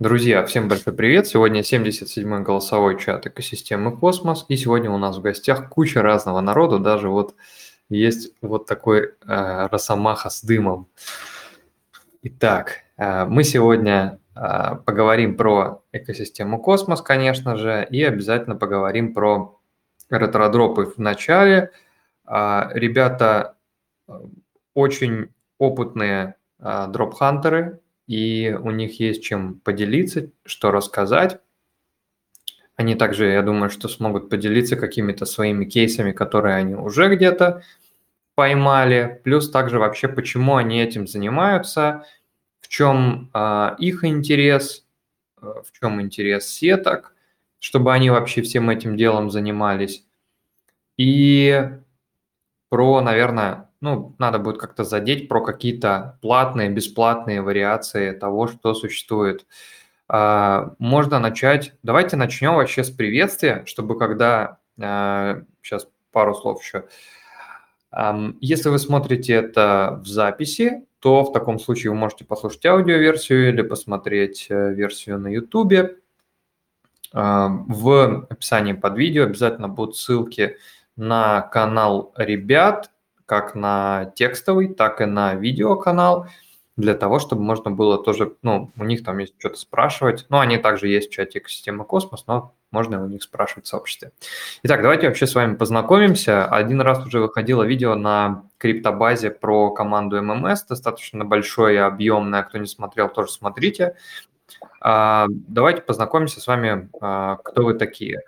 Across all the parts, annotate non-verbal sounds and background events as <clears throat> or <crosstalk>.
Друзья, всем большой привет! Сегодня 77-й голосовой чат экосистемы Космос, и сегодня у нас в гостях куча разного народу, даже вот есть вот такой э, росомаха с дымом. Итак, э, мы сегодня э, поговорим про экосистему Космос, конечно же, и обязательно поговорим про ретродропы в начале. Э, ребята э, очень опытные э, дроп-хантеры, и у них есть чем поделиться, что рассказать. Они также, я думаю, что смогут поделиться какими-то своими кейсами, которые они уже где-то поймали, плюс также вообще, почему они этим занимаются, в чем э, их интерес, э, в чем интерес сеток, чтобы они вообще всем этим делом занимались. И про, наверное, ну, надо будет как-то задеть про какие-то платные, бесплатные вариации того, что существует. А, можно начать, давайте начнем вообще с приветствия, чтобы когда, сейчас а, пару слов еще, если вы смотрите это в записи, то в таком случае вы можете послушать аудиоверсию или посмотреть э, версию на YouTube. В описании под видео обязательно будут ссылки на канал ребят, как на текстовый, так и на видеоканал, для того, чтобы можно было тоже, ну, у них там есть что-то спрашивать. Ну, они также есть в чате экосистемы Космос, но можно у них спрашивать в сообществе. Итак, давайте вообще с вами познакомимся. Один раз уже выходило видео на криптобазе про команду ММС, достаточно большое и объемное. Кто не смотрел, тоже смотрите. А, давайте познакомимся с вами, а, кто вы такие.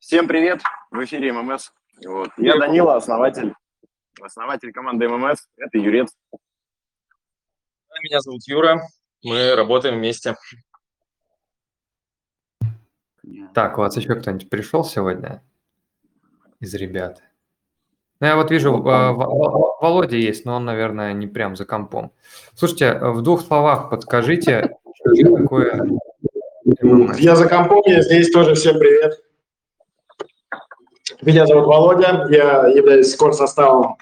Всем привет, в эфире ММС. Вот. Я Данила, основатель, основатель команды ММС, это Юрец. Меня зовут Юра, мы работаем вместе. Так, у вас еще кто-нибудь пришел сегодня из ребят? Ну, я вот вижу, а, Володя есть, но он, наверное, не прям за компом. Слушайте, в двух словах подскажите, что такое Я за компом, я здесь тоже. Всем привет. Меня зовут Володя, я являюсь кор-составом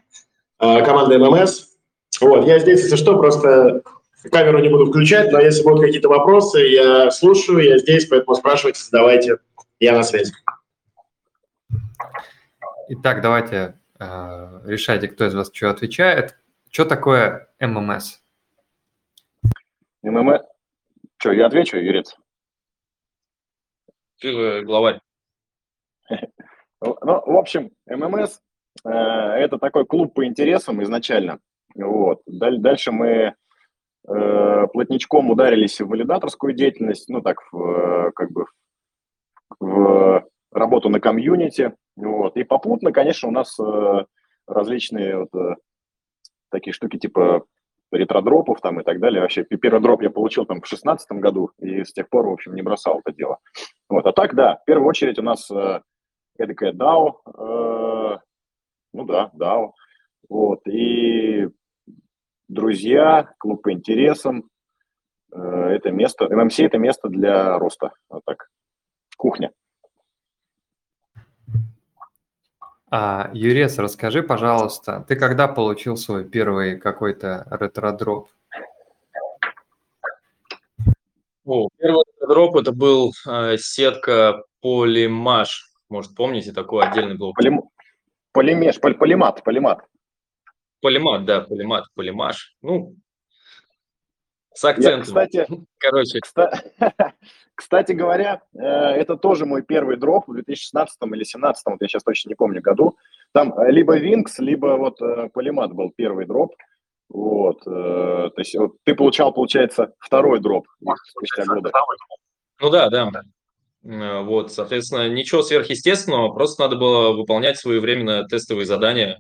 э, команды ММС. Вот, я здесь, если что, просто камеру не буду включать, но если будут какие-то вопросы, я слушаю, я здесь, поэтому спрашивайте, задавайте, я на связи. Итак, давайте э, решайте, кто из вас что отвечает. Что такое ММС? ММС? Что, я отвечу, Юрец? Ты главарь. <laughs> Ну, в общем, ММС э, это такой клуб по интересам изначально. Вот. Дальше мы э, плотничком ударились в валидаторскую деятельность, ну так, в, как бы в работу на комьюнити. Вот. И попутно, конечно, у нас э, различные вот, э, такие штуки типа ретродропов там и так далее. Вообще, первый дроп я получил там в шестнадцатом году, и с тех пор, в общем, не бросал это дело. Вот. А так, да, в первую очередь у нас э, эдакая DAO, э, ну да, DAO, вот, и друзья, клуб по интересам, э, это место, ММС это место для роста, вот так, кухня. А, Юрец, расскажи, пожалуйста, ты когда получил свой первый какой-то ретродроп? О, первый ретродроп это был э, сетка Polymash может, помните, такой отдельный блок? Polym... Polymesh, пол, Polymath, Polymath. Polymath, да, Polymath, Polymash. Ну, с акцентом. Я, кстати, Короче. Кстати, <laughs> кстати говоря, э, это тоже мой первый дроп в 2016 или 2017, вот я сейчас точно не помню году. Там э, либо Винкс, либо вот э, Полимат был первый дроп. Вот, то есть вот, ты получал, получается, второй дроп спустя года. Ну да, да. Э, вот, соответственно, ничего сверхъестественного, просто надо было выполнять своевременно тестовые задания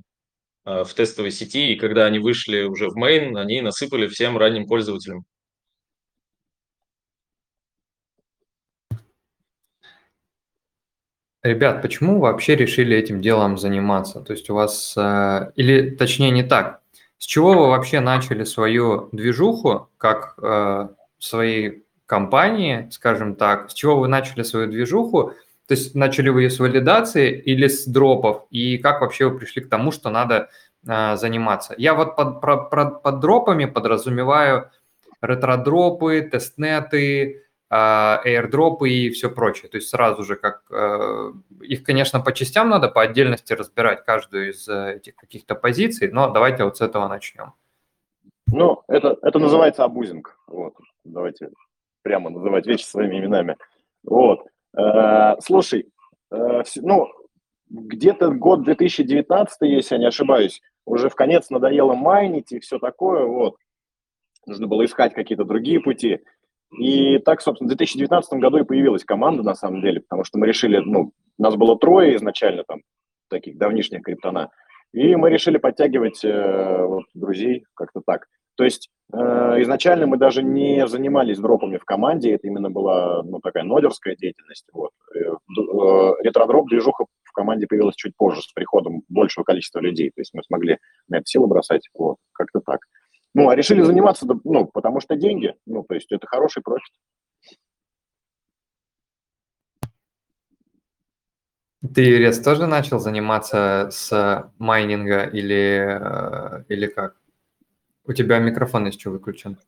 э, в тестовой сети, и когда они вышли уже в main, они насыпали всем ранним пользователям. Ребят, почему вообще решили этим делом заниматься? То есть у вас, э, или точнее не так, с чего вы вообще начали свою движуху, как свои компании, скажем так, с чего вы начали свою движуху, то есть начали вы ее с валидации или с дропов, и как вообще вы пришли к тому, что надо а, заниматься? Я вот под, про, про, под дропами подразумеваю ретродропы, тестнеты, airdropы и все прочее. То есть сразу же как их, конечно, по частям надо по отдельности разбирать каждую из этих каких-то позиций, но давайте вот с этого начнем. Ну, это, это называется абузинг. Вот. Давайте прямо называть вещи своими именами. Вот. Э, слушай, э, ну, где-то год 2019, если я не ошибаюсь, уже в конец надоело майнить и все такое, вот. Нужно было искать какие-то другие пути. И так, собственно, в 2019 году и появилась команда, на самом деле, потому что мы решили, ну, нас было трое изначально там, таких давнишних криптона, и мы решили подтягивать э, вот, друзей как-то так. То есть э, изначально мы даже не занимались дропами в команде, это именно была ну, такая нодерская деятельность. Вот. Э, э, ретродроп движуха в команде появилась чуть позже, с приходом большего количества людей. То есть мы смогли на это силы бросать, вот, как-то так. Ну, а решили заниматься, ну, потому что деньги, ну, то есть это хороший профит. Ты, Рез, тоже начал заниматься с майнинга или, или как? У тебя микрофон еще выключен.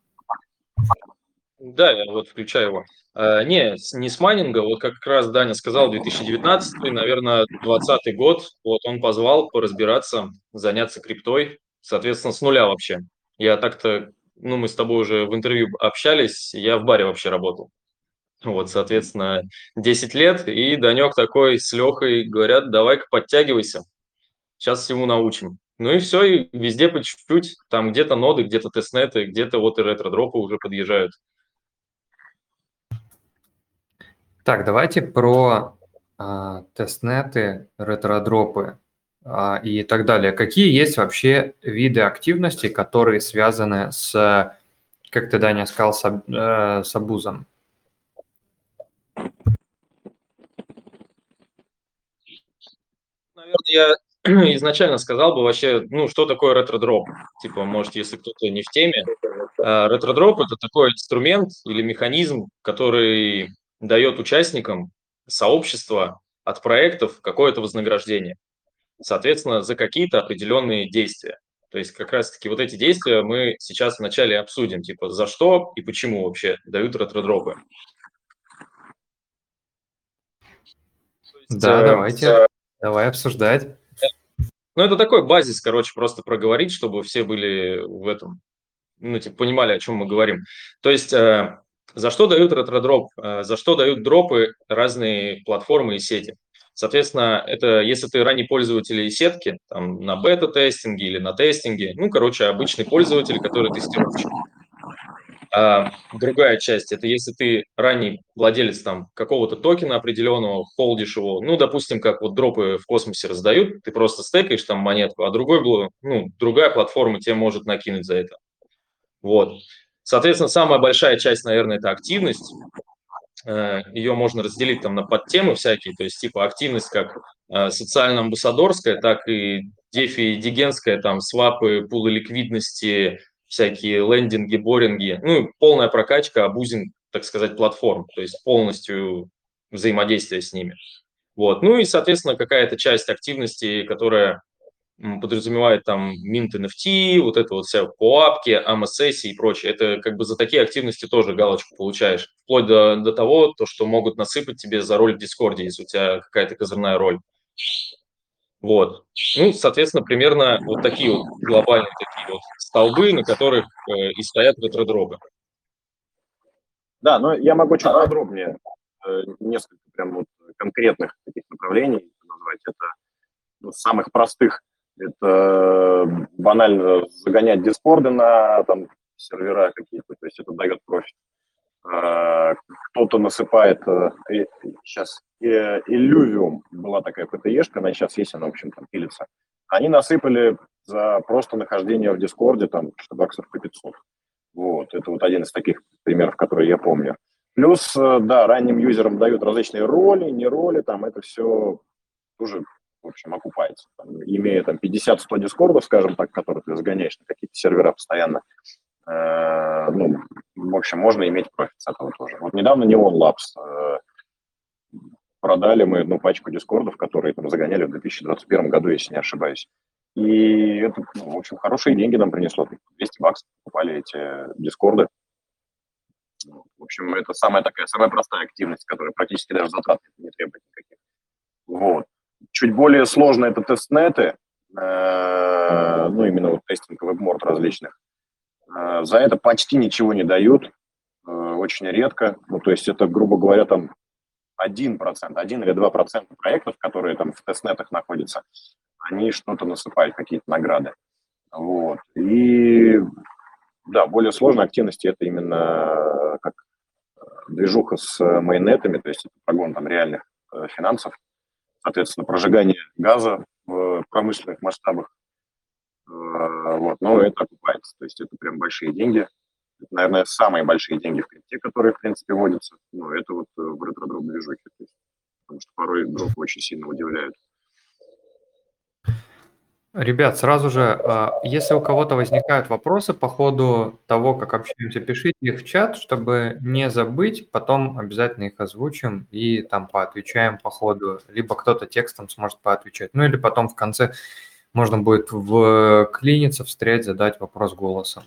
Да, я вот включаю его. А, не, не с майнинга, вот как раз Даня сказал, 2019, наверное, 2020 год, вот он позвал поразбираться, заняться криптой, соответственно, с нуля вообще. Я так-то, ну, мы с тобой уже в интервью общались, я в баре вообще работал. Вот, соответственно, 10 лет, и Данек такой с Лехой говорят, давай-ка подтягивайся, сейчас всему научим. Ну и все, и везде по чуть-чуть, там где-то ноды, где-то тестнеты, где-то вот и ретро-дропы уже подъезжают. Так, давайте про а, тестнеты, ретро-дропы а, и так далее. Какие есть вообще виды активности, которые связаны с, как ты, Даня, сказал, с, э, с абузом? Наверное, я <clears throat> изначально сказал бы вообще, ну, что такое ретро-дроп. Типа, может, если кто-то не в теме. А, ретро-дроп – это такой инструмент или механизм, который дает участникам сообщества от проектов какое-то вознаграждение. Соответственно, за какие-то определенные действия. То есть как раз-таки вот эти действия мы сейчас вначале обсудим, типа за что и почему вообще дают ретро-дропы. Да, давайте, давай обсуждать. Ну, это такой базис, короче, просто проговорить, чтобы все были в этом, ну, типа, понимали, о чем мы говорим. То есть, э, за что дают ретродроп? Э, за что дают дропы разные платформы и сети? Соответственно, это если ты ранний пользователь сетки, там, на бета-тестинге или на тестинге, ну, короче, обычный пользователь, который тестировщик. А другая часть – это если ты ранний владелец там какого-то токена определенного, холдишь его, ну, допустим, как вот дропы в космосе раздают, ты просто стекаешь там монетку, а другой, ну, другая платформа тебе может накинуть за это. Вот. Соответственно, самая большая часть, наверное, это активность. Э, Ее можно разделить там на подтемы всякие, то есть типа активность как э, социально-амбассадорская, так и дефи-дигенская, там свапы, пулы ликвидности, всякие лендинги, боринги, ну, полная прокачка, абузинг, так сказать, платформ, то есть полностью взаимодействие с ними. Вот. Ну и, соответственно, какая-то часть активности, которая подразумевает там Mint NFT, вот это вот вся коапки, AMA-сессии и прочее. Это как бы за такие активности тоже галочку получаешь. Вплоть до, до того, то, что могут насыпать тебе за роль в Дискорде, если у тебя какая-то козырная роль. Вот. Ну, соответственно, примерно вот такие вот глобальные такие вот столбы, на которых э, и стоят ретродропы. Да, но я могу чуть подробнее э, несколько прям вот конкретных таких направлений назвать. Это ну, самых простых. Это банально загонять дискорды на там, сервера какие-то, то есть это дает профит. Э, кто-то насыпает, сейчас э, Illuvium была такая ПТЕшка, она сейчас есть, она, в общем, там пилится. Они насыпали за просто нахождение в Дискорде там баксов по 500. Вот, это вот один из таких примеров, которые я помню. Плюс, э, да, ранним юзерам дают различные роли, не роли, там это все тоже, в общем, окупается. Там, имея там 50-100 дискордов, скажем так, которые ты загоняешь на какие-то сервера постоянно, э, ну, в общем, можно иметь профит с этого тоже. Вот недавно Neon Labs э, продали мы ну, пачку дискордов, которые там загоняли в 2021 году, если не ошибаюсь. И это, ну, в общем, хорошие деньги нам принесло. 200 баксов покупали эти дискорды. В общем, это самая такая, самая простая активность, которая практически даже затрат не требует никаких. Вот. Чуть более сложно это тестнеты, э, ну, именно вот тестинг веб-морд различных. Э, за это почти ничего не дают, э, очень редко. Ну, то есть это, грубо говоря, там 1%, 1 или 2% проектов, которые там в тестнетах находятся, они что-то насыпают, какие-то награды. Вот. И да, более сложные активности это именно как движуха с майонетами, то есть это прогон там реальных финансов, соответственно, прожигание газа в промышленных масштабах. Вот, но это окупается, то есть это прям большие деньги. Это, наверное, самые большие деньги в крипте, которые, в принципе, водятся. Ну, это вот э, в ретро-дроп движухе. Потому что порой дропы очень сильно удивляют. Ребят, сразу же, а, если у кого-то возникают вопросы по ходу того, как общаемся, пишите их в чат, чтобы не забыть, потом обязательно их озвучим и там поотвечаем по ходу. Либо кто-то текстом сможет поотвечать, ну или потом в конце можно будет вклиниться, встрять, задать вопрос голосом.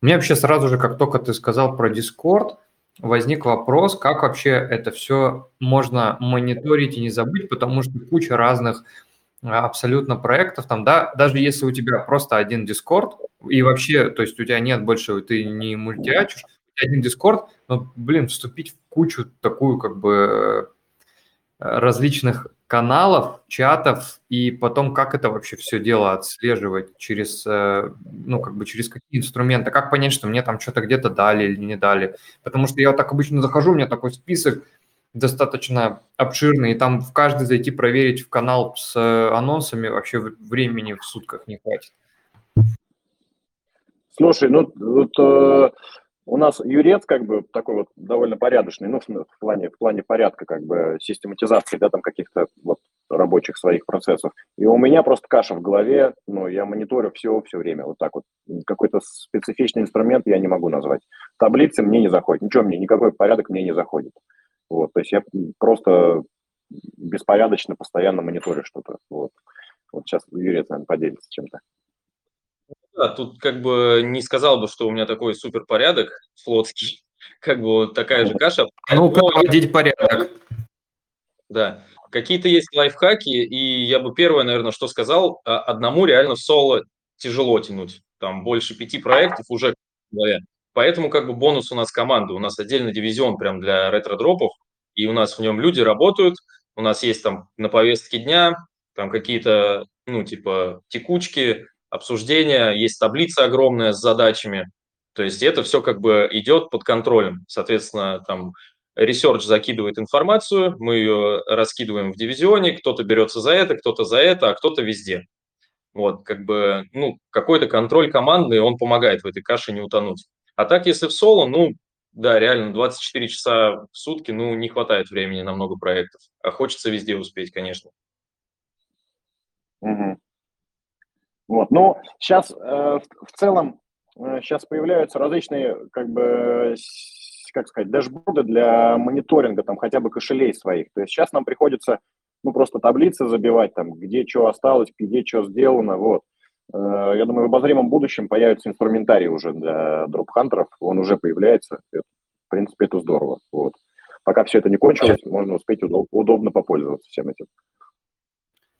У меня вообще сразу же, как только ты сказал про Discord, возник вопрос, как вообще это все можно мониторить и не забыть, потому что куча разных абсолютно проектов, там, да, даже если у тебя просто один Discord, и вообще, то есть у тебя нет больше, ты не мультиачишь, один Discord, но, блин, вступить в кучу такую, как бы, различных каналов, чатов, и потом как это вообще все дело отслеживать через, э, ну, как бы через какие инструменты, как понять, что мне там что-то где-то дали или не дали. Потому что я вот так обычно захожу, у меня такой список достаточно обширный, и там в каждый зайти проверить в канал с э, анонсами вообще времени в сутках не хватит. Слушай, ну вот э, у нас юрец как бы такой вот довольно порядочный, ну, в плане, в плане порядка как бы систематизации, да, там каких-то вот рабочих своих процессов. И у меня просто каша в голове, ну, я мониторю все все время, вот так вот. Какой-то специфичный инструмент я не могу назвать. Таблицы мне не заходят, ничего мне, никакой порядок мне не заходит. Вот, то есть я просто беспорядочно постоянно мониторю что-то. Вот. Вот сейчас Юрий, наверное, поделится чем-то. Да, тут как бы не сказал бы, что у меня такой супер порядок флотский, <laughs> как бы вот такая же каша. Ну, проводить порядок. Да, какие-то есть лайфхаки, и я бы первое, наверное, что сказал, а, одному реально соло тяжело тянуть. Там больше пяти проектов уже Поэтому как бы бонус у нас команды. У нас отдельный дивизион прям для ретро-дропов, и у нас в нем люди работают. У нас есть там на повестке дня там какие-то, ну, типа текучки, обсуждения, есть таблица огромная с задачами. То есть это все как бы идет под контролем. Соответственно, там research закидывает информацию, мы ее раскидываем в дивизионе, кто-то берется за это, кто-то за это, а кто-то везде. Вот, как бы, ну, какой-то контроль командный, он помогает в этой каше не утонуть. А так, если в соло, ну, да, реально, 24 часа в сутки, ну, не хватает времени на много проектов. А хочется везде успеть, конечно. Угу. Вот, ну, сейчас э, в, целом э, сейчас появляются различные, как бы, как сказать, дашборды для мониторинга там хотя бы кошелей своих. То есть сейчас нам приходится, ну, просто таблицы забивать там, где что осталось, где что сделано, вот. Э, я думаю, в обозримом будущем появится инструментарий уже для дропхантеров, он уже появляется. В принципе, это здорово. Вот. Пока все это не кончилось, можно успеть удоб- удобно попользоваться всем этим.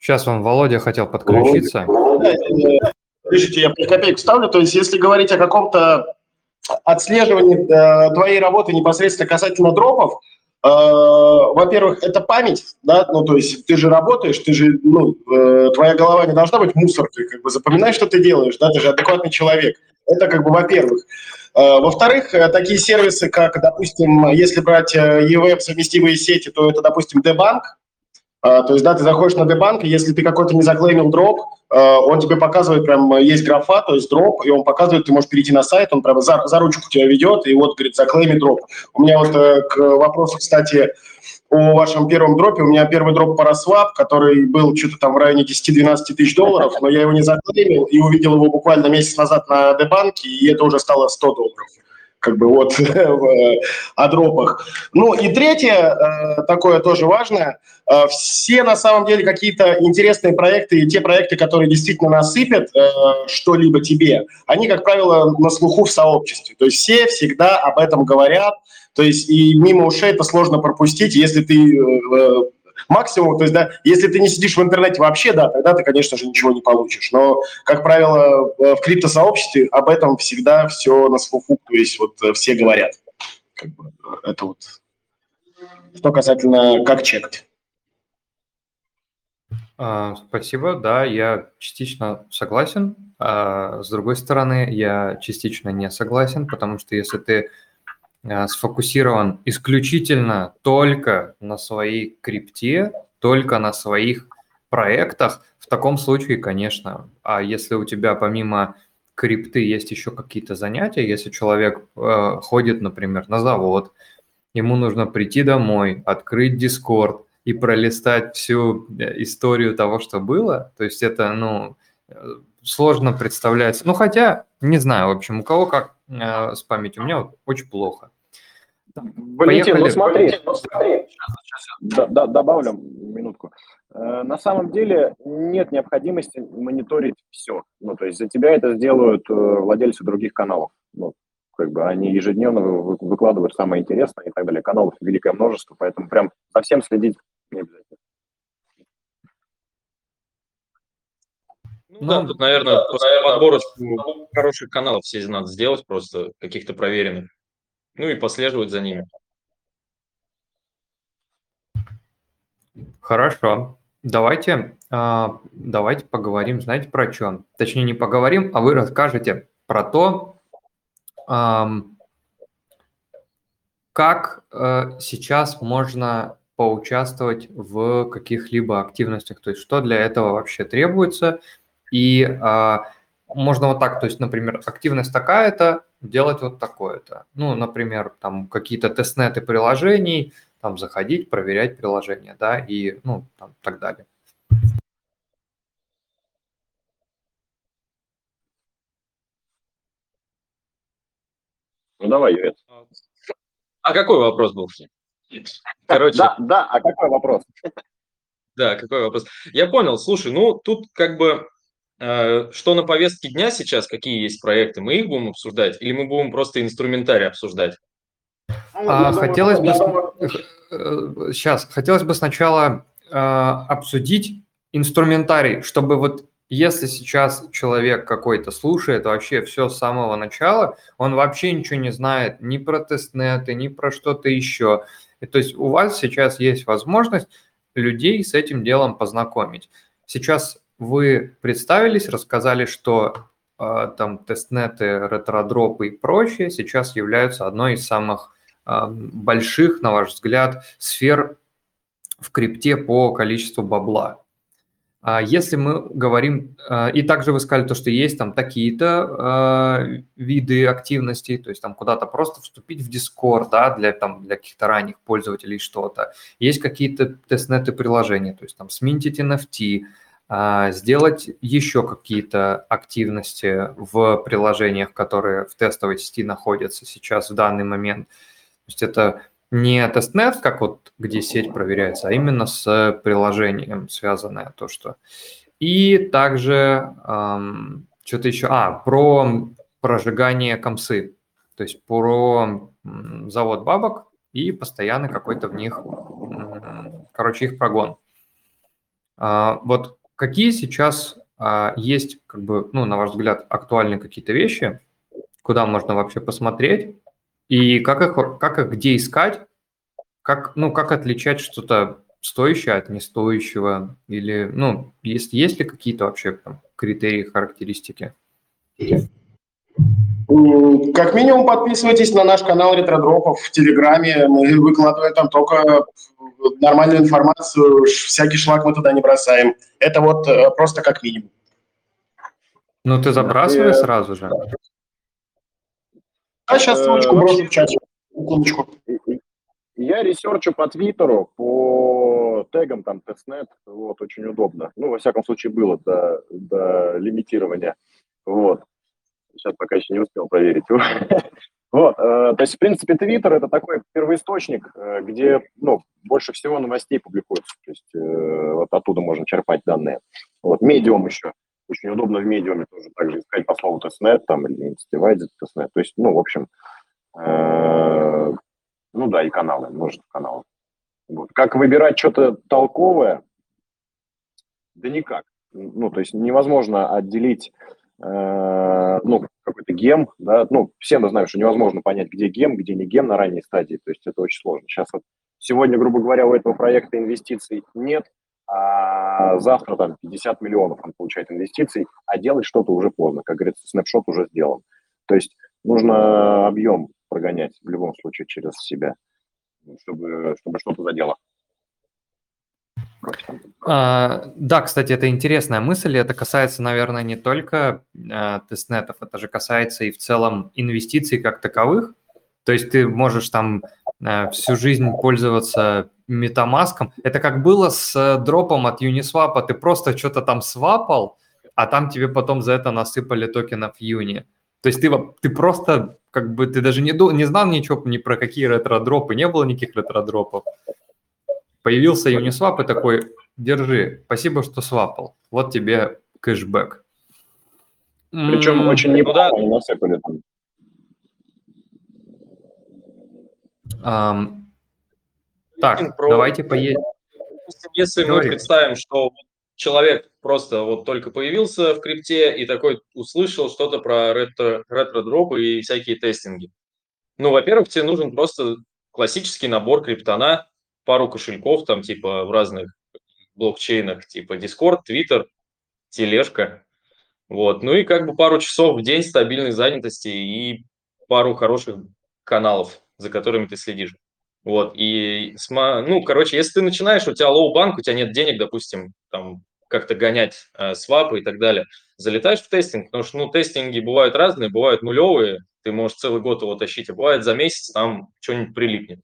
Сейчас вам Володя хотел подключиться. Пишите, я по копейку ставлю. То есть, если говорить о каком-то отслеживании э, твоей работы непосредственно касательно дропов, Э, во-первых, это память, да, ну, то есть ты же работаешь, ты же, ну, э, твоя голова не должна быть мусоркой, как бы запоминай, что ты делаешь, да, ты же адекватный человек. Это как бы во-первых. Э, во-вторых, такие сервисы, как, допустим, если брать EVM совместимые сети, то это, допустим, D-Bank, то есть, да, ты заходишь на D-Bank, и если ты какой-то не заклеймил дроп, он тебе показывает, прям есть графа, то есть дроп, и он показывает, ты можешь перейти на сайт, он прямо за, за ручку тебя ведет, и вот, говорит, заклейми дроп. У меня вот э, к вопросу, кстати, о вашем первом дропе. У меня первый дроп Paraswap, который был что-то там в районе 10-12 тысяч долларов, но я его не заклеймил и увидел его буквально месяц назад на Дебанке, и это уже стало 100 долларов как бы вот <laughs> о дропах. Ну и третье, э, такое тоже важное, э, все на самом деле какие-то интересные проекты и те проекты, которые действительно насыпят э, что-либо тебе, они, как правило, на слуху в сообществе. То есть все всегда об этом говорят, То есть и мимо ушей это сложно пропустить, если ты максимум, то есть, да, если ты не сидишь в интернете вообще, да, тогда ты, конечно же, ничего не получишь. Но, как правило, в криптосообществе об этом всегда все на слуху, то есть вот все говорят. Как бы, это вот что касательно как чекать. А, спасибо, да, я частично согласен. А с другой стороны, я частично не согласен, потому что если ты сфокусирован исключительно только на своей крипте, только на своих проектах, в таком случае, конечно. А если у тебя помимо крипты есть еще какие-то занятия, если человек э, ходит, например, на завод, ему нужно прийти домой, открыть Discord – и пролистать всю э, историю того, что было, то есть это, ну, э, сложно представляется. Ну, хотя, не знаю, в общем, у кого как э, с памятью, у меня вот очень плохо. Валентин, ну смотри, ну смотри. Сейчас, да, добавлю минутку. Э, на самом деле нет необходимости мониторить все. Ну, то есть за тебя это сделают владельцы других каналов. Ну, как бы они ежедневно выкладывают самое интересное и так далее. Каналов великое множество, поэтому прям совсем следить не обязательно. Ну, ну да, тут, наверное, да, наверное, подборочку хороших каналов все надо сделать, просто каких-то проверенных. Ну и последовать за ними. Хорошо. Давайте, а, давайте поговорим, знаете, про что? Точнее, не поговорим, а вы расскажете про то, как э, сейчас можно поучаствовать в каких-либо активностях, то есть что для этого вообще требуется, и а, можно вот так, то есть, например, активность такая-то, делать вот такое-то. Ну, например, там какие-то тестнеты приложений, там заходить, проверять приложение, да, и, ну, там, так далее. Ну, давай, Юрий. А какой вопрос был? Короче. Да, да, а какой вопрос? Да, какой вопрос? Я понял, слушай, ну, тут как бы что на повестке дня сейчас, какие есть проекты, мы их будем обсуждать или мы будем просто инструментарий обсуждать? Ну, а, хотелось бы сейчас, э, хотелось бы сначала э, обсудить инструментарий, чтобы вот если сейчас человек какой-то слушает вообще все с самого начала, он вообще ничего не знает ни про тестнеты, ни про что-то еще. И то есть у вас сейчас есть возможность людей с этим делом познакомить. Сейчас вы представились, рассказали, что э, там тестнеты, ретродропы и прочее сейчас являются одной из самых э, больших, на ваш взгляд, сфер в крипте по количеству бабла. А если мы говорим, а, и также вы сказали то, что есть там такие-то а, виды активностей, то есть там куда-то просто вступить в Discord, да, для, там, для каких-то ранних пользователей что-то. Есть какие-то тестнеты приложения, то есть там сминтить NFT, сделать еще какие-то активности в приложениях, которые в тестовой сети находятся сейчас в данный момент. То есть это не тестнет, как вот где сеть проверяется, а именно с приложением связанное то, что. И также эм, что-то еще, а, про прожигание комсы, то есть про завод бабок и постоянно какой-то в них, короче, их прогон. А, вот какие сейчас а, есть, как бы, ну, на ваш взгляд, актуальные какие-то вещи, куда можно вообще посмотреть, и как их, как их где искать? Как, ну, как отличать что-то стоящее от нестоящего? Или, ну, есть, есть ли какие-то вообще там, критерии, характеристики? Как минимум подписывайтесь на наш канал Ретродропов в Телеграме. Мы выкладываем там только нормальную информацию, всякий шлак мы туда не бросаем. Это вот э, просто как минимум. Ну, ты забрасывай сразу же. А сейчас ссылочку брошу в чате. Секундочку. Я ресерчу по Твиттеру, по тегам там тестнет, вот, очень удобно. Ну, во всяком случае, было до, до лимитирования, вот. Сейчас пока еще не успел проверить. <laughs> Вот, э, то есть, в принципе, Твиттер – это такой первоисточник, э, где, ну, больше всего новостей публикуется, то есть э, вот оттуда можно черпать данные. Вот, Medium еще, очень удобно в Медиуме тоже также искать по слову тестнет там или incentivized тестнет, то есть, ну, в общем, э, Ну да, и каналы, множество каналов. Вот. Как выбирать что-то толковое? Да никак. Ну, то есть невозможно отделить ну, какой-то гем, да, ну, все мы знаем, что невозможно понять, где гем, где не гем на ранней стадии, то есть это очень сложно. Сейчас вот сегодня, грубо говоря, у этого проекта инвестиций нет, а завтра там 50 миллионов он получает инвестиций, а делать что-то уже поздно, как говорится, снапшот уже сделан. То есть нужно объем прогонять в любом случае через себя, чтобы, чтобы что-то задело. А, да, кстати, это интересная мысль. Это касается, наверное, не только а, тестнетов, это же касается и в целом инвестиций как таковых. То есть ты можешь там а, всю жизнь пользоваться метамаском. Это как было с э, дропом от Uniswap. Ты просто что-то там свапал, а там тебе потом за это насыпали токенов Юни. То есть ты, ты просто, как бы, ты даже не, не знал ничего ни про какие ретро-дропы, не было никаких ретро-дропов. Появился Uniswap и такой, держи, спасибо, что свапал. Вот тебе кэшбэк. Причем м-м, очень неплохо они насыпали там. Um, так, про... давайте поедем. Если Говори. мы представим, что человек просто вот только появился в крипте и такой услышал что-то про ретро, ретро-дропы и всякие тестинги. Ну, во-первых, тебе нужен просто классический набор криптана, пару кошельков там типа в разных блокчейнах, типа Discord, Twitter, тележка. Вот. Ну и как бы пару часов в день стабильной занятости и пару хороших каналов, за которыми ты следишь. Вот, и, ну, короче, если ты начинаешь, у тебя low bank, у тебя нет денег, допустим, там, как-то гонять э, свапы и так далее, залетаешь в тестнет, потому что, ну, тестнеты бывают разные, бывают нулевые, ты можешь целый год его тащить, а бывает за месяц там что-нибудь прилипнет.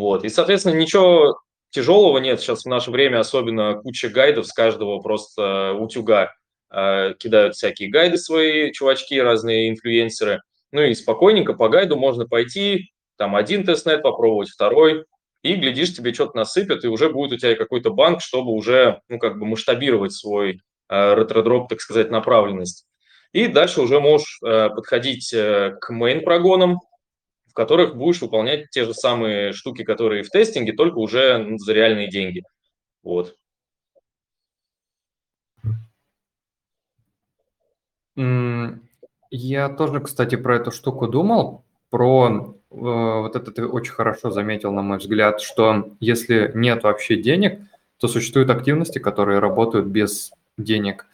Вот. И, соответственно, ничего тяжелого нет. Сейчас в наше время особенно куча гайдов с каждого просто утюга э, кидают всякие гайды свои, чувачки, разные инфлюенсеры. Ну и спокойненько по гайду можно пойти, там один тестнет попробовать, второй, и, глядишь, тебе что-то насыпят, и уже будет у тебя какой-то банк, чтобы уже, ну, как бы масштабировать свой э, ретродроп, так сказать, направленность. И дальше уже можешь э, подходить э, к main прогонам, которых будешь выполнять те же самые штуки, которые в тестинге, только уже за реальные деньги. Вот. Я тоже, кстати, про эту штуку думал, про э, вот это ты очень хорошо заметил, на мой взгляд, что если нет вообще денег, то существуют активности, которые работают без денег.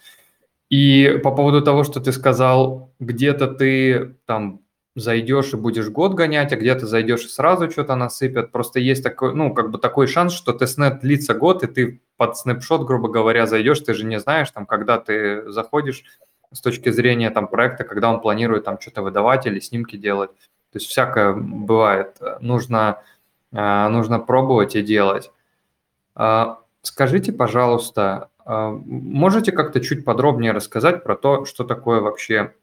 И по поводу того, что ты сказал, где-то ты там зайдешь и будешь год гонять, а где-то зайдешь и сразу что-то насыпят. Просто есть такой, ну, как бы такой шанс, что тестнет длится год, и ты под снапшот, грубо говоря, зайдешь, ты же не знаешь, там, когда ты заходишь с точки зрения там проекта, когда он планирует там что-то выдавать или снимки делать. То есть всякое бывает. Нужно, э, нужно пробовать и делать. А, скажите, пожалуйста, а, можете как-то чуть подробнее рассказать про то, что такое вообще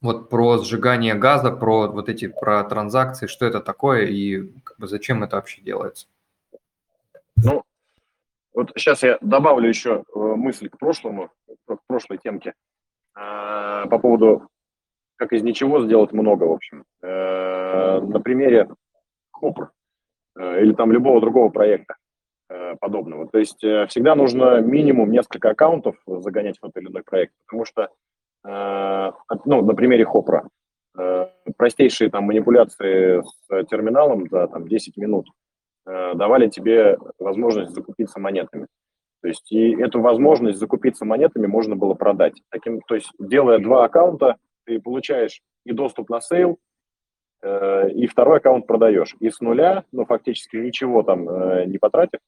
вот про сжигание газа, про вот эти про транзакции, что это такое и как бы, зачем это вообще делается? Ну, вот сейчас я добавлю еще э, мысль к прошлому, к прошлой темке э, по поводу, как из ничего сделать много, в общем. Э, на примере Хопр или там любого другого проекта подобного. То есть всегда нужно минимум несколько аккаунтов загонять в тот или иной проект, потому что Э, ну, на примере Хопра, э, простейшие там манипуляции с терминалом за там 10 минут э, давали тебе возможность закупиться монетами. То есть и эту возможность закупиться монетами можно было продать. Таким, то есть делая два аккаунта, ты получаешь и доступ на sale, и второй аккаунт продаешь. И с нуля, ну фактически ничего там не потратив,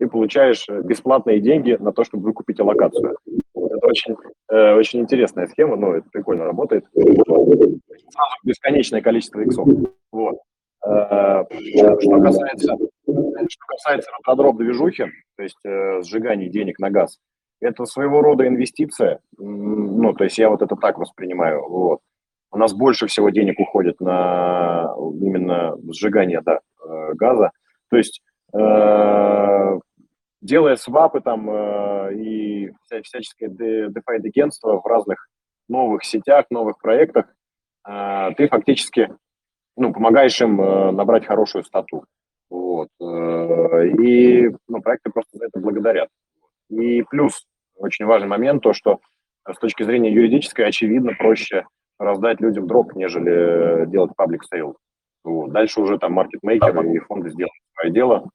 ты получаешь бесплатные деньги на то, чтобы выкупить аллокацию. Это очень, э, очень интересная схема, но это прикольно работает. бесконечное количество иксов. Вот. Э, что касается, что касается рододроп движухи, то есть э, сжигания денег на газ, это своего рода инвестиция. Ну, то есть я вот это так воспринимаю. Вот. У нас больше всего денег уходит на именно сжигание да, э, газа. То есть э, делая свапы там э, и вся, всяческое DeFi агентство в разных новых сетях, новых проектах, э, ты фактически ну, помогаешь им набрать хорошую стату. Вот. И ну, проекты просто за это благодарят. И плюс, очень важный момент, то, что с точки зрения юридической, очевидно, проще раздать людям дроп, нежели делать public sale. Вот. Дальше уже там маркетмейкеры и фонды сделают свое дело,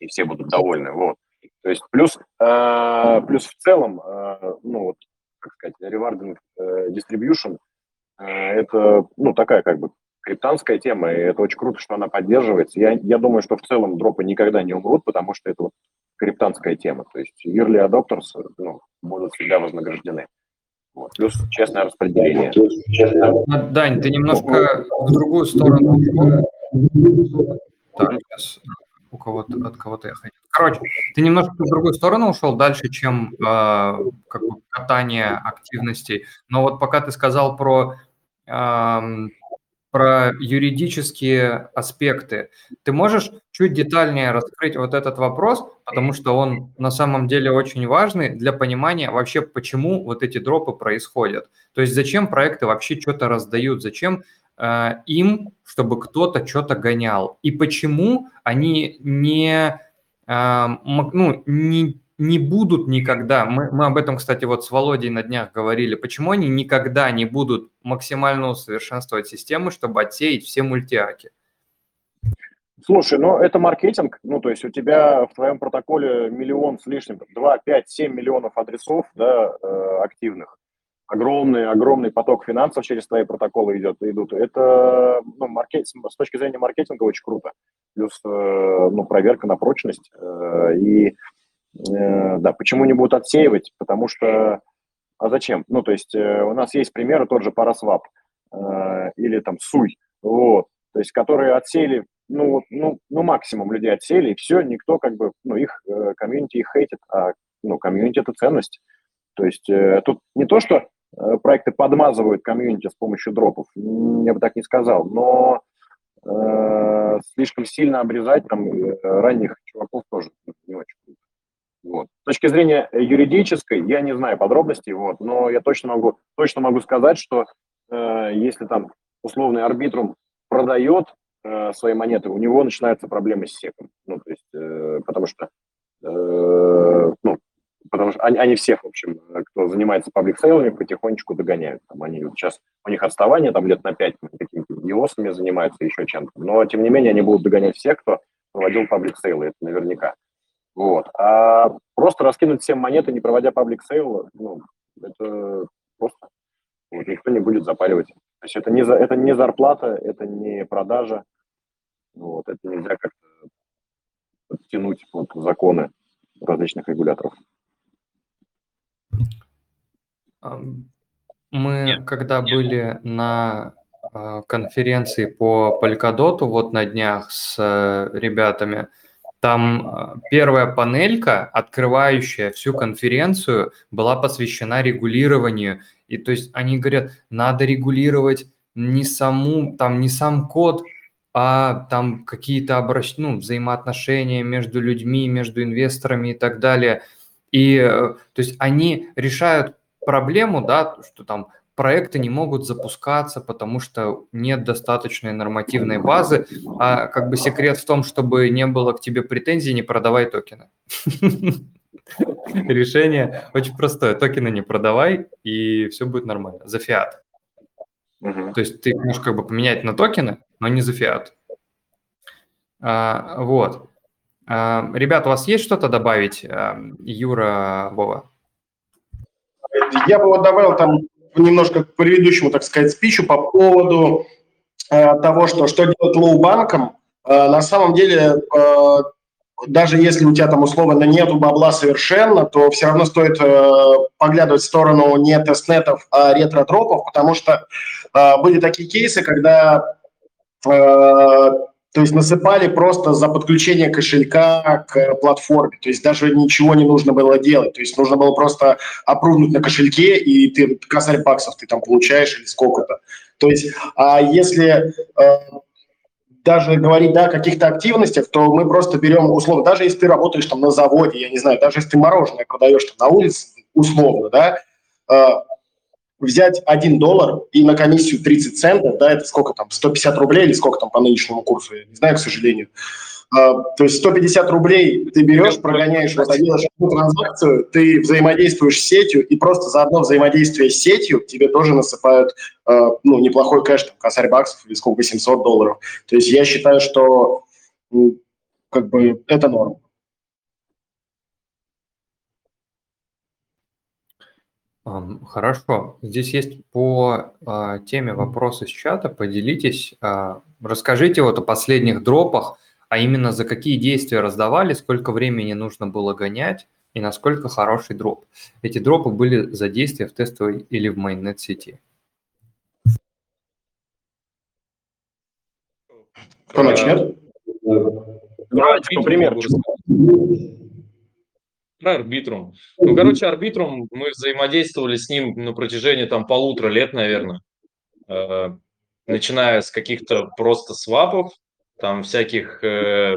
и все будут довольны. Вот. То есть плюс, э, плюс в целом, э, ну вот, как сказать, rewarding э, distribution э, это, ну, такая как бы криптанская тема, и это очень круто, что она поддерживается. Я, я думаю, что в целом дропы никогда не умрут, потому что это вот криптанская тема. То есть early adopters ну, будут всегда вознаграждены. Вот. Плюс честное распределение. Ну, Дань, ты немножко в другую сторону Так, сейчас у кого-то, от кого-то я хотел. Короче, ты немножко в другую сторону ушел дальше, чем э, как бы катание активностей. Но вот пока ты сказал про э, про юридические аспекты. Ты можешь чуть детальнее раскрыть вот этот вопрос, потому что он на самом деле очень важный для понимания вообще, почему вот эти дропы происходят. То есть зачем проекты вообще что-то раздают, зачем им, чтобы кто-то что-то гонял, и почему они не, э, ну, не не будут никогда, мы, мы об этом, кстати, вот с Володей на днях говорили, почему они никогда не будут максимально усовершенствовать системы, чтобы отсеять все мультиаки? Слушай, ну это маркетинг, ну то есть у тебя в твоем протоколе миллион с лишним, 2, 5, 7 миллионов адресов да, э, активных, огромный, огромный поток финансов через твои протоколы идет, идут. Это ну, маркетинг, с точки зрения маркетинга очень круто. Плюс э, ну, проверка на прочность э, и Э, да, почему не будут отсеивать? Потому что, а зачем? Ну, то есть у нас есть примеры, тот же э, или там Суй, вот, то есть которые отсеяли, ну, ну, ну, максимум людей отсеяли, и все, никто как бы, ну, их комьюнити их хейтит, а, ну, комьюнити – это ценность. То есть тут не то, что проекты подмазывают комьюнити с помощью дропов, я бы так не сказал, но э, слишком сильно обрезать там ранних чуваков тоже не очень круто. Вот. С точки зрения э, юридической, я не знаю подробностей, вот, но я точно могу, точно могу сказать, что э, если там условный арбитрум продает э, свои монеты, у него начинаются проблемы с SEC. Ну, то есть, э, потому что, э, ну, потому что они, они всех, в общем, кто занимается public sale'ами, потихонечку догоняют. Там они сейчас, у них отставание там лет на пять, какими-то ICO'сами занимаются, еще чем-то. Но, тем не менее, они будут догонять всех, кто проводил public sale'ы, это наверняка. Вот. А просто раскинуть всем монеты, не проводя public sale, ну, это просто вот, никто не будет запаривать. То есть это не, за, это не зарплата, это не продажа. Вот, это нельзя как-то подтянуть под законы различных регуляторов. Мы, Нет. когда были на а, конференции по Polkadot вот на днях с э, ребятами, там а, первая панелька, открывающая всю конференцию, была посвящена регулированию. И то есть они говорят, надо регулировать не саму, там не сам код, а там какие-то обращ... ну, взаимоотношения между людьми, между инвесторами и так далее. И э, то есть они решают проблему, да, что там проекты не могут запускаться, потому что нет достаточной нормативной базы. А как бы секрет в том, чтобы не было к тебе претензий, не продавай токены. Решение очень простое. Токены не продавай, и все будет нормально. За фиат. То есть ты можешь как бы поменять на токены, но не за фиат. А, вот. А, ребят, у вас есть что-то добавить? А, Юра, Вова? Я бы вот добавил там немножко к предыдущему, так сказать, спичу по поводу э, того, что, что делать лоу-банком. Э, на самом деле, э, даже если у тебя там условно нету бабла совершенно, то все равно стоит э, поглядывать в сторону не тестнетов, а ретро-дропов, потому что э, были такие кейсы, когда э, то есть насыпали просто за подключение кошелька к платформе. То есть даже ничего не нужно было делать. То есть нужно было просто опрувнуть на кошельке, и ты косарь баксов ты там получаешь или сколько-то. То есть а если э, даже говорить да, о каких-то активностях, то мы просто берем условно, даже если ты работаешь там на заводе, я не знаю, даже если ты мороженое продаешь там на улице, условно, да, э, взять 1 доллар и на комиссию 30 центов, да, это сколько там, 150 рублей или сколько там по нынешнему курсу, я не знаю, к сожалению. А, то есть 150 рублей ты берешь, прогоняешь, вот, делаешь одну транзакцию, ты взаимодействуешь с сетью, и просто за одно взаимодействие с сетью тебе тоже насыпают а, ну, неплохой кэш, там, косарь баксов или сколько, 800 долларов. То есть я считаю, что как бы это норм. Хорошо. Здесь есть по а, теме вопросы с чата. Поделитесь. А, расскажите вот о последних дропах, а именно за какие действия раздавали, сколько времени нужно было гонять и насколько хороший дроп. Эти дропы были за действия в тестовой или в майнет сети. Кто начнет? Давайте, например, про арбитрум. Ну, короче, арбитрум, мы взаимодействовали с ним на протяжении там полутора лет, наверное. Э, начиная с каких-то просто свапов, там всяких э,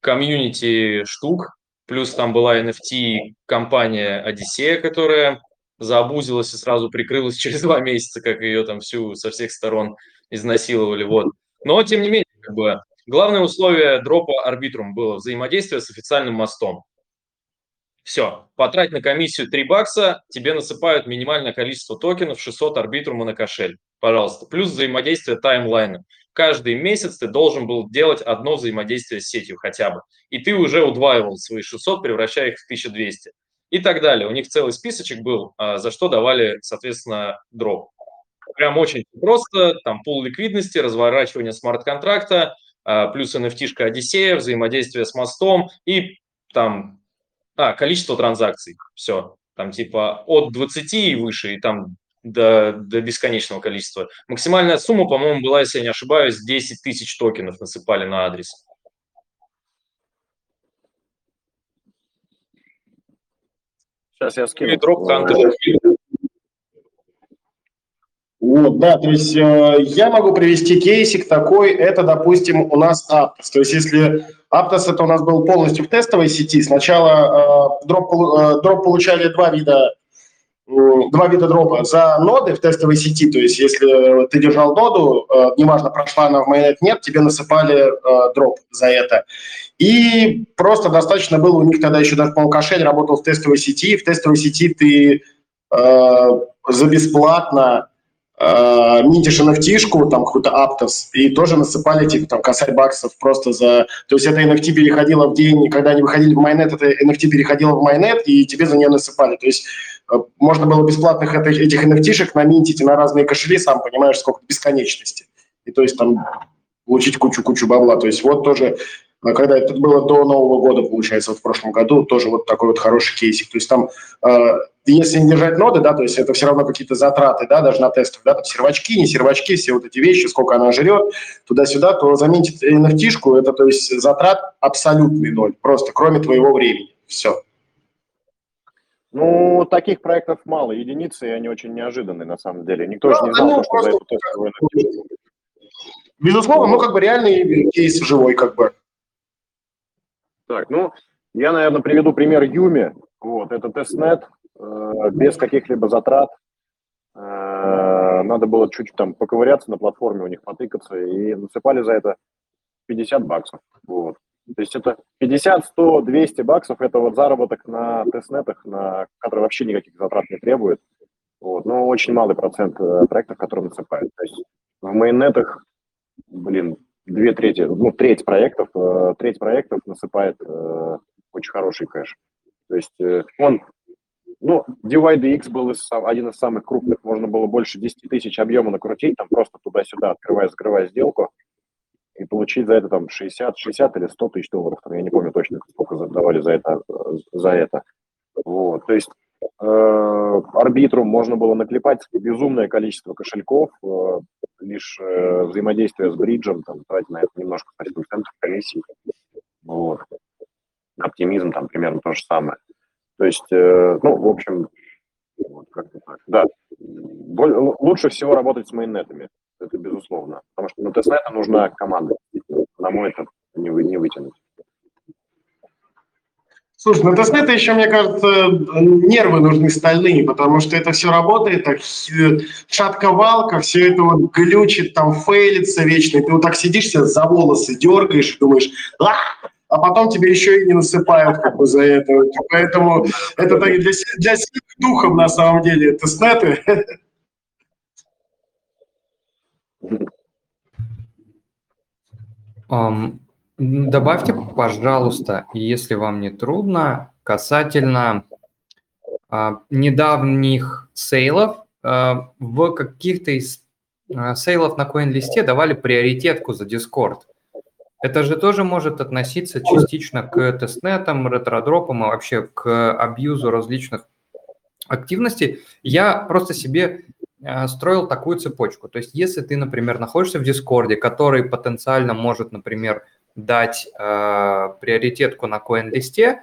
комьюнити штук, плюс там была NFT компания Одиссея, которая заобузилась и сразу прикрылась <laughs> через два месяца, как ее там всю со всех сторон изнасиловали, вот. Но, тем не менее, как бы, главное условие дропа арбитрум было взаимодействие с официальным мостом. Все, потрать на комиссию 3 бакса, тебе насыпают минимальное количество токенов 600 арбитрума на кошель. Пожалуйста. Плюс взаимодействие таймлайна. Каждый месяц ты должен был делать одно взаимодействие с сетью хотя бы. И ты уже удваивал свои 600, превращая их в 1200. И так далее. У них целый списочек был, а, за что давали, соответственно, дроп. Прям очень просто. Там пул ликвидности, разворачивание смарт-контракта, а, плюс NFT-шка Одиссея, взаимодействие с мостом и там а, количество транзакций. Все. Там типа от 20 и выше, и там до, до бесконечного количества. Максимальная сумма, по-моему, была, если я не ошибаюсь, 10 тысяч токенов насыпали на адрес. Сейчас я скину. И дроп Вот, да, то есть э, я могу привести кейсик такой, это, допустим, у нас Aptos. То есть если Aptos это у нас был полностью в тестовой сети, сначала э, дроп, э, дроп получали два вида два вида дропа за ноды в тестовой сети, то есть если ты держал ноду, э, неважно, прошла она в майонет, нет, тебе насыпали дроп за это. И просто достаточно было, у них тогда еще даже, по кошель работал в тестовой сети, в тестовой сети ты за бесплатно э, nft там какой-то Aptos, и тоже насыпали типа там косарь баксов просто за... То есть это NFT переходило в день, когда они выходили в майнет, это NFT переходило в майнет, и тебе за нее насыпали. То есть э, можно было бесплатных этих, этих NFT-шек наминтить на разные кошели, сам понимаешь, сколько бесконечности. И то есть там получить кучу-кучу бабла. То есть вот тоже а когда это было до Нового года, получается, вот в прошлом году, тоже вот такой вот хороший кейсик. То есть там, э, если не держать ноды, да, то есть это все равно какие-то затраты, да, даже на тестах, да, там сервачки, не сервачки, все вот эти вещи, сколько она жрет, туда-сюда, то заметить nft это, то есть затрат абсолютный ноль, просто кроме твоего времени. Все. Ну, таких проектов мало, единицы, и они очень неожиданные на самом деле. Никто ну, же не знал, что за эту тестовую NFT. Безусловно, ну, как бы реальный кейс живой, как бы. Так, ну, я, наверное, приведу пример Юми. Вот, это testnet, без каких-либо затрат. Э, надо было чуть-чуть там поковыряться на платформе, у них потыкаться, и насыпали за это 50 баксов. Вот. То есть это 50, 100, 200 баксов – это вот заработок на тестнетах, на который вообще никаких затрат не требует. Вот. Но очень малый процент э, проектов, которые насыпают. То есть в мейннетах, блин, две трети, ну, треть проектов, э, треть проектов насыпает э, очень хороший кэш. То есть э, он, ну, DYDX был из, один из самых крупных, можно было больше 10 тысяч объема накрутить, там просто туда-сюда, открывая, закрывая сделку, и получить за это там 60, 60 или 100 тысяч долларов, там, я не помню точно, сколько давали за это, за это. Вот, то есть Э, арбитру можно было наклепать безумное количество кошельков, э, лишь э, взаимодействие с бриджем, там, тратить на это немножко центов комиссии. Вот. Оптимизм там примерно то же самое. То есть, ну, в общем, вот как-то так. Да, лучше всего работать с мейннетами, это безусловно, потому что на тестнета нужна команда, на мой это не, вы, не вытянуть. Слушай, ну тестнеты еще, мне кажется, нервы нужны стальные, потому что это все работает, так шатковалка, все это вот глючит, там фейлится вечно, и ты вот так сидишь, себя за волосы дергаешь и думаешь, а потом тебе еще и не насыпают как бы за это. Поэтому это так, для, для сильных духом на самом деле тестнеты. Um, добавьте, пожалуйста, если вам не трудно, касательно а, недавних сейлов. А, в каких-то из а, сейлов на CoinList давали приоритетку за Discord. Это же тоже может относиться частично к тестнетам, ретродропам и вообще к абьюзу различных активностей. Я просто себе а, строил такую цепочку. То есть если ты, например, находишься в Дискорде, который потенциально может, например, дать э, приоритетку на коин-листе,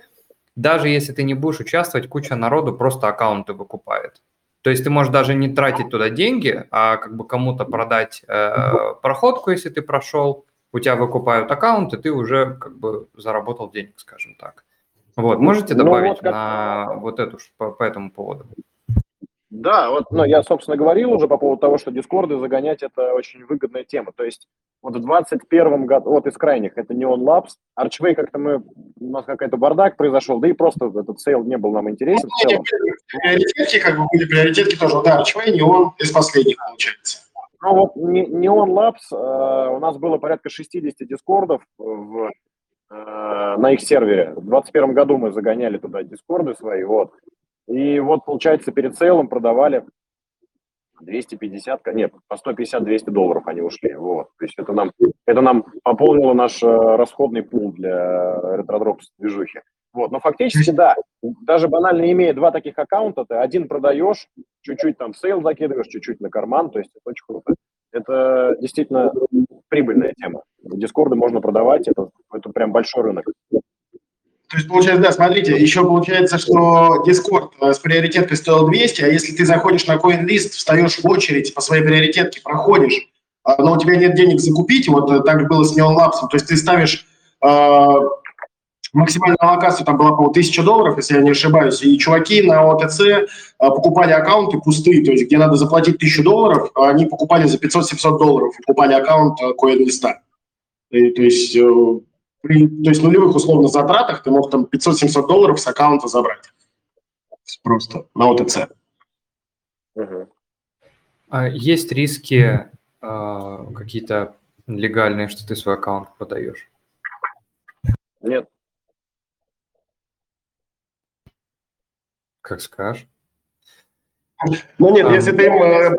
даже если ты не будешь участвовать, куча народу просто аккаунты выкупает. То есть ты можешь даже не тратить туда деньги, а как бы кому-то продать э, проходку, если ты прошел, у тебя выкупают аккаунт, и ты уже как бы заработал денег, скажем так. Вот, можете ну, добавить ну, вот как... на вот эту по, по этому поводу? Да, вот, ну, я, собственно, говорил уже по поводу того, что дискорды загонять – это очень выгодная тема. То есть вот в 21 году, вот из крайних, это Neon Labs, Archway как-то мы, у нас какой-то бардак произошел, да и просто этот сейл не был нам интересен. Ну, приоритетки, как бы были приоритетки тоже, да, Archway, Neon из последних, получается. Ну вот Neon Labs, э, у нас было порядка 60 дискордов в, э, на их сервере. В 2021 году мы загоняли туда дискорды свои, вот. И вот, получается, перед сейлом продавали 250, нет, по 150-200 долларов они ушли. Вот. То есть это нам, это нам пополнило наш э, расходный пул для retrodrop движухи. Вот. Но фактически, да, даже банально имея два таких аккаунта, ты один продаешь, чуть-чуть там в сейл закидываешь, чуть-чуть на карман, то есть это очень круто. Это действительно прибыльная тема. Дискорды можно продавать, это, это прям большой рынок. То есть, получается, да, смотрите, еще получается, что Discord э, с приоритеткой стоил 200, а если ты заходишь на CoinList, встаешь в очередь по своей приоритетке, проходишь, а, но у тебя нет денег закупить, вот э, так было с Neon Labs, то есть ты ставишь э, максимальную аллокацию, там была, по-моему, 1000 долларов, если я не ошибаюсь, и чуваки на ОТЦ э, покупали аккаунты пустые, то есть где надо заплатить 1000 долларов, а они покупали за 500-700 долларов, покупали аккаунт CoinList. То есть при то есть нулевых условно затратах ты мог там 500-700 долларов с аккаунта забрать. Просто на ОТЦ. А есть риски э, какие-то легальные, что ты свой аккаунт продаешь? Нет. Как скажешь. Ну нет, а, если ты им э,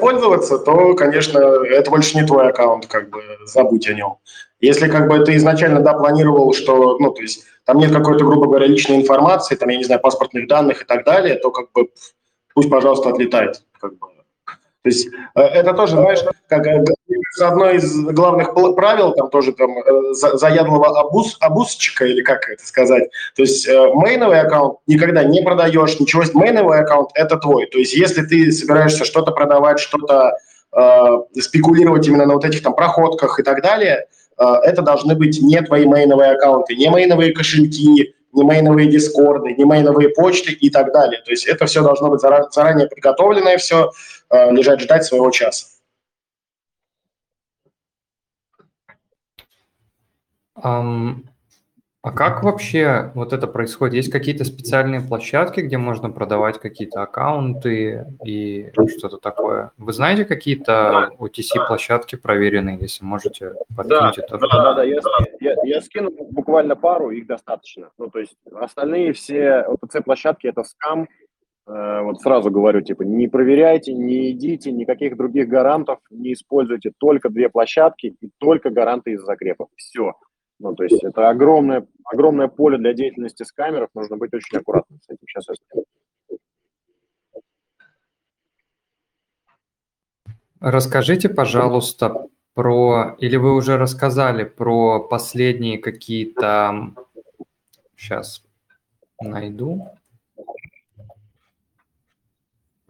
пользоваться, то, конечно, это больше не твой аккаунт, как бы забудь о нем. Если как бы ты изначально, да, планировал, что, ну, то есть там нет какой-то, грубо говоря, личной информации, там, я не знаю, паспортных данных и так далее, то как бы пусть, пожалуйста, отлетает. Как бы. То есть э, это тоже, знаешь, как э, одно из главных правил, там тоже там э, заядлого обуз, обузчика, или как это сказать. То есть мейновый аккаунт никогда не продаешь, ничего. Мейновый аккаунт – это твой. То есть если ты собираешься что-то продавать, что-то э, спекулировать именно на вот этих там проходках и так далее – Э, это должны быть не твои мейновые аккаунты, не мейновые кошельки, не мейновые дискорды, не мейновые почты и так далее. То есть это все должно быть заранее приготовленное, все лежать, ждать своего часа. Um, а как вообще вот это происходит? Есть какие-то специальные площадки, где можно продавать какие-то аккаунты и что-то такое? Вы знаете какие-то OTC-площадки проверенные, если можете подкинуть да, Да, да, да, я, я, я скину буквально пару, их достаточно. Ну, то есть остальные все OTC-площадки – это скам. Э, вот сразу говорю, типа, не проверяйте, не идите, никаких других гарантов не используйте, только две площадки и только гаранты из закрепов. Все. Ну, то есть это огромное, огромное поле для деятельности с камеров, нужно быть очень аккуратным с этим. Сейчас я скажу. Расскажите, пожалуйста, про, или вы уже рассказали про последние какие-то, сейчас найду.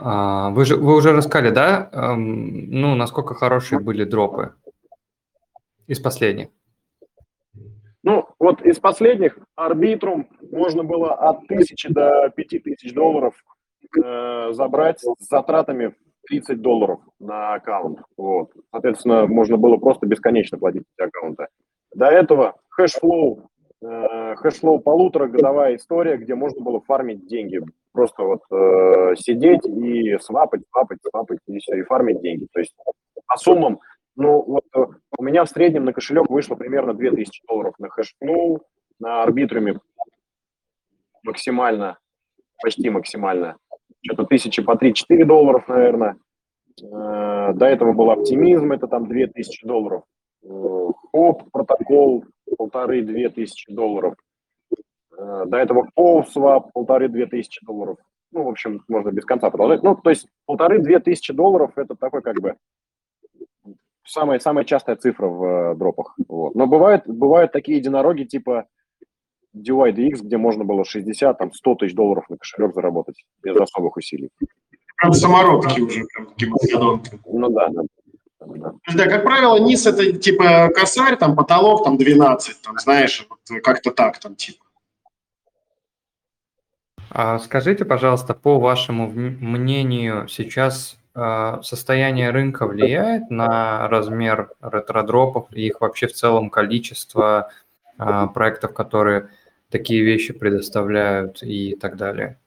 А, вы, же, вы уже рассказали, да, ну, насколько хорошие были дропы из последних? Ну, вот из последних арбитрум можно было от тысячи до пяти тысяч долларов э, забрать с затратами 30 долларов на аккаунт. Вот. Соответственно, можно было просто бесконечно платить эти аккаунты. До этого Hashflow, э, Hashflow полуторагодовая история, где можно было фармить деньги. Просто вот э, сидеть и свапать, свапать, свапать, и все, и фармить деньги. То есть по суммам, ну вот э, у меня в среднем на кошелек вышло примерно 2000 долларов на Hashflow, на арбитруме максимально, почти максимально что-то тысячи по 3-4 долларов, наверное. Э, до этого был оптимизм, это там 2000 долларов. Э, хоп, протокол, полторы-две тысячи долларов. Э, до этого POW полторы-две тысячи долларов. Ну, в общем, можно без конца продолжать. Ну, то есть полторы-две тысячи долларов – это такой как бы самая, самая частая цифра в дропах. Вот. Но бывают, бывают такие единороги типа DYDX, где можно было 60, там, 100 тысяч долларов на кошелек заработать без особых усилий. Прям самородки уже, прям гипотодонты. Ну да, да. Да. как правило, низ это типа косарь, там потолок, там 12, там, знаешь, вот как-то так там типа. А скажите, пожалуйста, по вашему мнению, сейчас э, состояние рынка влияет на размер ретродропов и их вообще в целом количество э, проектов, которые такие вещи предоставляют и так далее?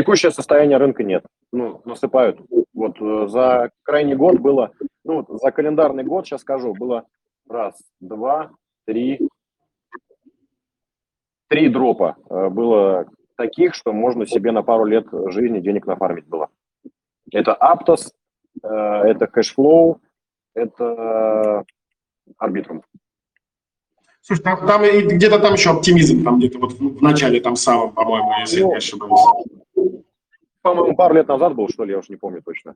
Текущее состояние рынка нет. Ну, насыпают. Вот э, за крайний год было, ну, за календарный год, сейчас скажу, было раз, два, три, три дропа э, было таких, что можно себе на пару лет жизни денег нафармить было. Это Aptos, э, это Cashflow, это Arbitrum. Слушай, там, там где-то там еще оптимизм, там где-то вот в начале там самом, по-моему, если ну, не ошибаюсь. По-моему, пару лет назад был, что ли, я уж не помню точно.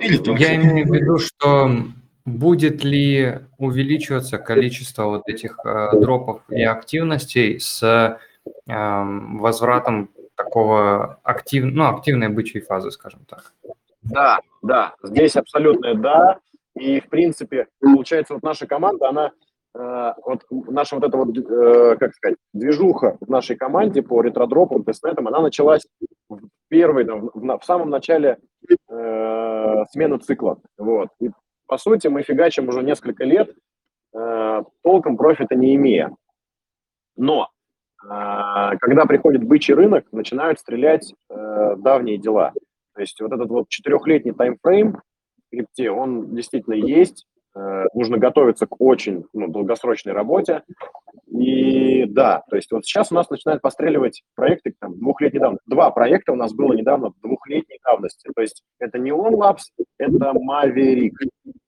Или я имею в виду, что будет ли увеличиваться количество вот этих э, дропов и активностей с э, возвратом такого актив, ну, активной бычьей фазы, скажем так? Да, да, здесь абсолютно да. И, в принципе, получается, вот наша команда, она вот наша вот эта вот, э, как сказать, движуха в нашей команде по ретродропам, тестнетам, она началась в первой, в, в самом начале э, смены цикла. Вот. И, по сути, мы фигачим уже несколько лет, э, толком профита не имея. Но э, когда приходит бычий рынок, начинают стрелять э, давние дела. То есть вот этот вот четырехлетний таймфрейм в крипте, он действительно есть, Э, нужно готовиться к очень ну, долгосрочной работе. И да, то есть вот сейчас у нас начинают постреливать проекты там, двухлетней давности. Два проекта у нас было недавно двухлетней давности. То есть это не OnLabs, это Maverick.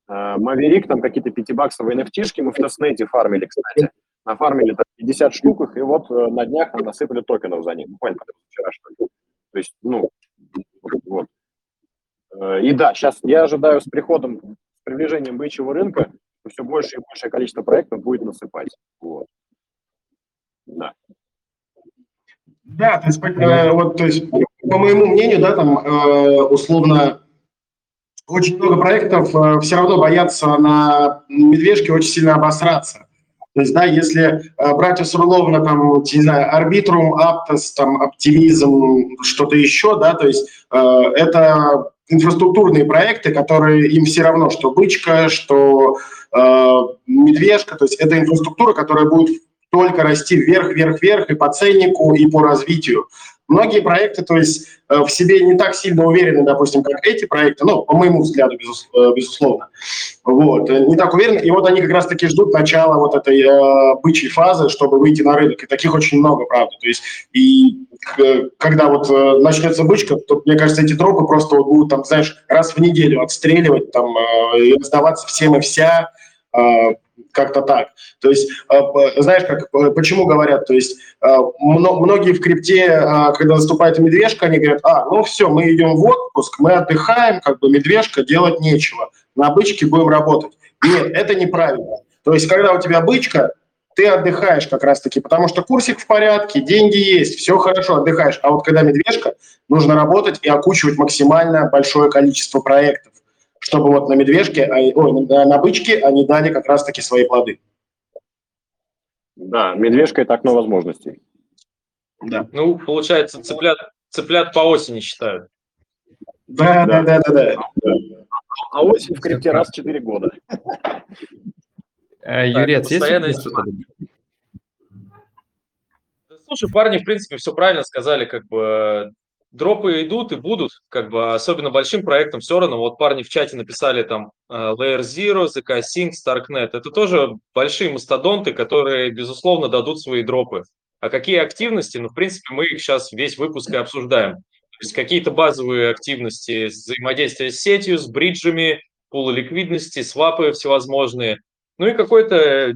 Э, Maverick, там какие-то пятибаксовые nft мы в тестнете фармили, кстати. Нафармили там 50 штук, и вот э, на днях нам насыпали токенов за них. Буквально вчера, что ли. То есть, ну, вот. И да, сейчас я ожидаю с приходом приближением бычьего рынка все больше и большее количество проектов будет насыпать. Вот. Да. Да, то есть, э, вот, то есть, по моему мнению, да, там э, условно очень много проектов э, все равно боятся на медвежке очень сильно обосраться. То есть, да, если брать условно, там, не знаю, арбитрум, аптос, там, оптимизм, что-то еще, да, то есть э, это инфраструктурные проекты, которые им все равно, что бычка, что э, медвежка, то есть это инфраструктура, которая будет только расти вверх, вверх, вверх и по ценнику, и по развитию. Многие проекты, то есть э, в себе не так сильно уверены, допустим, как эти проекты, ну, по моему взгляду, э, безусловно, вот, э, не так уверены, и вот они как раз-таки ждут начала вот этой э, бычьей фазы, чтобы выйти на рынок, и таких очень много, правда, то есть, и когда вот э, начнется бычка, то, мне кажется, эти тропы просто вот будут, там, знаешь, раз в неделю отстреливать, там, э, и раздаваться всем и вся, э, как-то так. То есть, э, знаешь, как, э, почему говорят, то есть э, многие в крипте, когда наступает медвежка, они говорят, а, ну все, мы идем в отпуск, мы отдыхаем, как бы медвежка, делать нечего, на бычке будем работать. Нет, это неправильно. То есть, когда у тебя бычка, ты отдыхаешь как раз-таки, потому что курсик в порядке, деньги есть, все хорошо, отдыхаешь. А вот когда медвежка, нужно работать и окучивать максимально большое количество проектов чтобы вот на медвежке, а, ой, на, бычке они дали как раз-таки свои плоды. Да, медвежка – это окно возможностей. Да. Ну, получается, цыплят, цыплят по осени считают. Да, да, да, да, да. А осень в крипте раз в 4 года. Э, Юрец, есть Слушай, парни, в принципе, все правильно сказали, как бы дропы идут и будут, как бы особенно большим проектом все равно. Вот парни в чате написали там э, Layer Zero, ZK Sync, Starknet. Это тоже большие мастодонты, которые, безусловно, дадут свои дропы. А какие активности? Ну, в принципе, мы их сейчас весь выпуск и обсуждаем. То есть какие-то базовые активности, взаимодействия с сетью, с бриджами, пулы ликвидности, свапы всевозможные. Ну и какой-то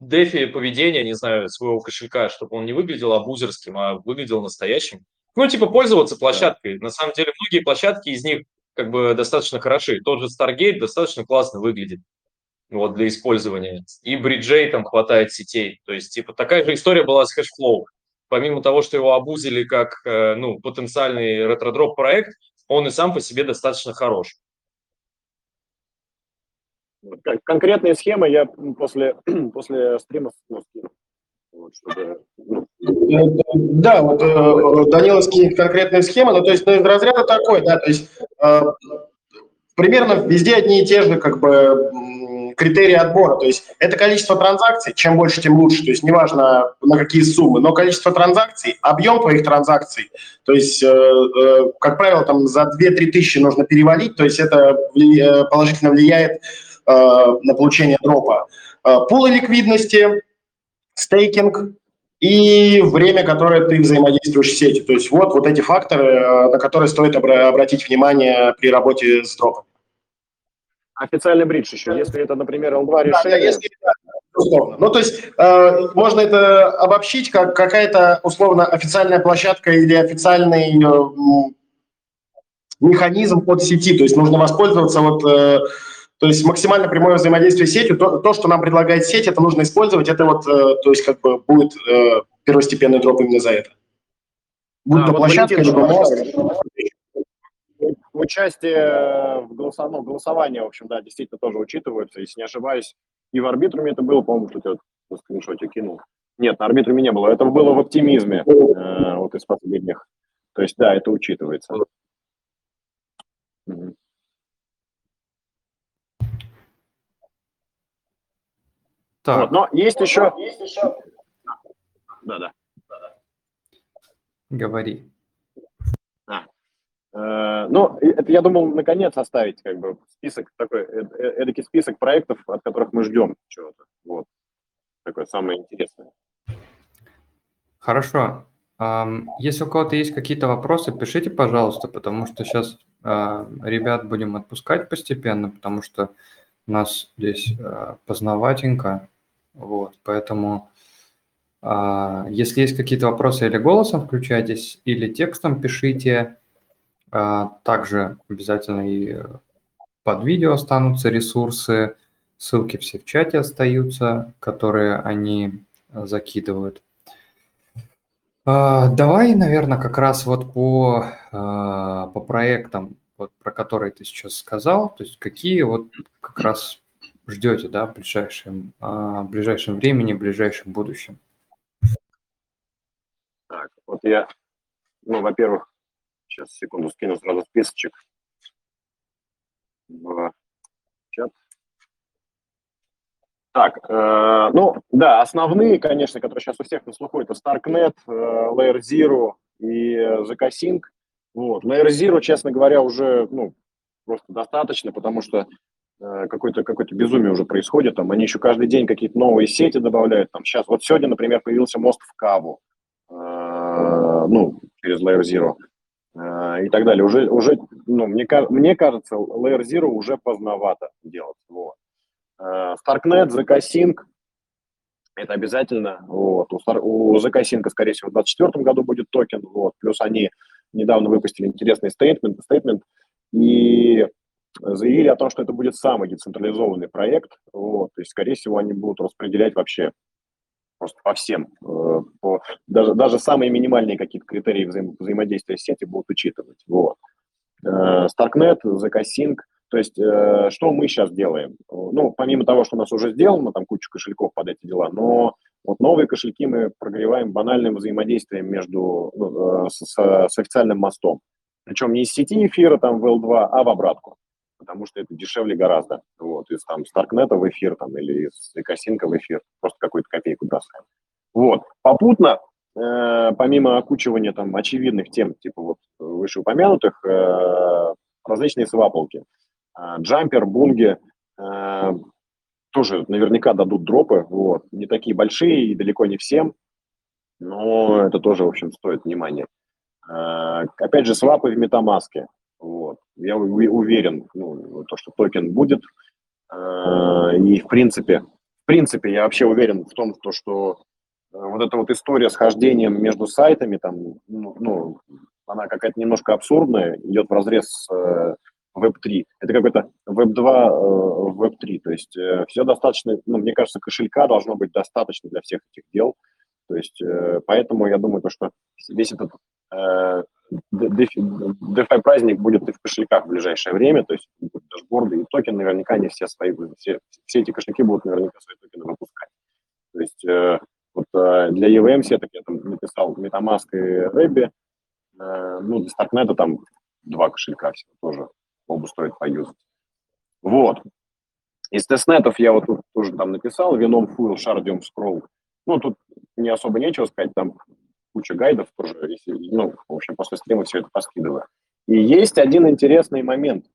дефи поведения, не знаю, своего кошелька, чтобы он не выглядел абузерским, а выглядел настоящим. Ну, типа пользоваться площадкой. На самом деле, многие площадки из них как бы достаточно хороши. Тот же Stargate достаточно классно выглядит вот, для использования. И бриджей там хватает сетей. То есть, типа, такая же история была с Hashflow. Помимо того, что его обузили как, э, ну, потенциальный ретродроп проект, он и сам по себе достаточно хорош. Конкретные схемы я после, <clears throat> после стрима ну, скину. Вот, чтобы, ну. Да, вот э, Данила скинет конкретные схемы, но то есть ну, из разряда такой, да, то есть э, примерно везде одни и те же как бы критерии отбора. То есть это количество транзакций, чем больше, тем лучше. То есть неважно на какие суммы, но количество транзакций, объем твоих транзакций. То есть, э, э, как правило, там за 2-3 тысячи нужно перевалить, то есть это положительно влияет э, на получение дропа. Э, пулы ликвидности, стейкинг и время, которое ты взаимодействуешь с сетью. То есть вот, вот эти факторы, э, на которые стоит обратить внимание при работе с дропом. Официальный бридж еще, если это, например, L2 решение. Да, если, условно. Ну, то есть э, можно это обобщить как какая-то условно официальная площадка или официальный э, механизм от сети. То есть нужно воспользоваться вот э, то есть максимально прямое взаимодействие с сетью, то, то, что нам предлагает сеть, это нужно использовать, это вот, э, то есть как бы будет э, первостепенный дроп именно за это. Будь да, то вот площадка, либо мост. Участие в голосовании, ну, голосование, в общем, да, действительно тоже учитывается, если не ошибаюсь. И в арбитруме это было, по-моему, что ты вот скриншоте кинул. Нет, на арбитруме не было. Это было в оптимизме, э, вот из последних. То есть, да, это учитывается. Угу. Так. Вот, но есть еще... Есть еще... Да, да. Говори. А. Э, ну, это я думал, наконец, оставить как бы список, такой, э, э, эдакий список проектов, от которых мы ждем чего-то. Вот. Такое самое интересное. Хорошо. Если у кого-то есть какие-то вопросы, пишите, пожалуйста, потому что сейчас а, ребят будем отпускать постепенно, потому что у нас здесь а, познаватенько. Вот, поэтому а, если есть какие-то вопросы или голосом включайтесь, или текстом пишите. А, также обязательно и под видео останутся ресурсы, ссылки все в чате остаются, которые они закидывают. А, давай, наверное, как раз вот по, по проектам, вот, про которые ты сейчас сказал, то есть какие вот как раз ждете, да, в ближайшем, а, в ближайшем времени, в ближайшем будущем? Так, вот я, ну, во-первых, сейчас секунду скину сразу списочек в чат. Так, э, ну, да, основные, конечно, которые сейчас у всех на слуху, это StarkNet, э, Layer Zero и ZK Sync. Вот. Layer Zero, честно говоря, уже, ну, просто достаточно, потому что какое-то какое безумие уже происходит, там они еще каждый день какие-то новые сети добавляют, там сейчас, вот сегодня, например, появился мост в Каву, э, ну, через Layer Zero э, и так далее, уже, уже ну, мне, мне кажется, Layer Zero уже поздновато делать, вот. Starknet, ZK Sync, это обязательно, вот, у, Star, у ZK Sync, скорее всего, в 2024 году будет токен, вот, плюс они недавно выпустили интересный стейтмент, стейтмент и заявили о том, что это будет самый децентрализованный проект. Вот, то есть, скорее всего, они будут распределять вообще просто по всем. Э, по, даже, даже самые минимальные какие-то критерии взаим, взаимодействия с сетью будут учитывать. Вот. Э, Starknet, ZK Sync, То есть, э, что мы сейчас делаем? Ну, помимо того, что у нас уже сделано, там куча кошельков под эти дела, но вот новые кошельки мы прогреваем банальным взаимодействием между, ну, с, с официальным мостом. Причем не из сети эфира там в L2, а в обратку. Потому что это дешевле гораздо. Вот, из там Старкнета в эфир там, или из Экосинка в эфир. Просто какую-то копейку бросаем. Вот. Попутно, э, помимо окучивания там очевидных тем, типа вот вышеупомянутых, э, различные свапалки. Э, джампер, бунги, э, тоже наверняка дадут дропы. Вот. Не такие большие и далеко не всем. Но это тоже, в общем, стоит внимания. А, опять же, свапы в метамаске. Вот. Я уверен, ну, то, что токен будет. А, и в принципе, в принципе, я вообще уверен в том, то, что э, вот эта вот история с хождением между сайтами, там, ну, ну она какая-то немножко абсурдная, идет в разрез с э, Web3. Это какой-то Web2, э, Web3. То есть э, все достаточно, ну, мне кажется, кошелька должно быть достаточно для всех этих дел. То есть э, поэтому я думаю, то, что весь этот э, DeFi праздник будет и в кошельках в ближайшее время, то есть дашборды и токены наверняка они все свои, все, все эти кошельки будут наверняка свои токены выпускать. То есть э, вот э, для EVM сеток я там написал MetaMask и Rebbe, э, ну для Starknet там два кошелька всего тоже оба стоит поюзать. Вот. Из тестнетов я вот тут тоже там написал, вином Fuel, Shardium, Scroll. Ну, тут не особо нечего сказать, там куча гайдов тоже, если, ну, в общем, после стрима все это поскидываю. И есть один интересный момент.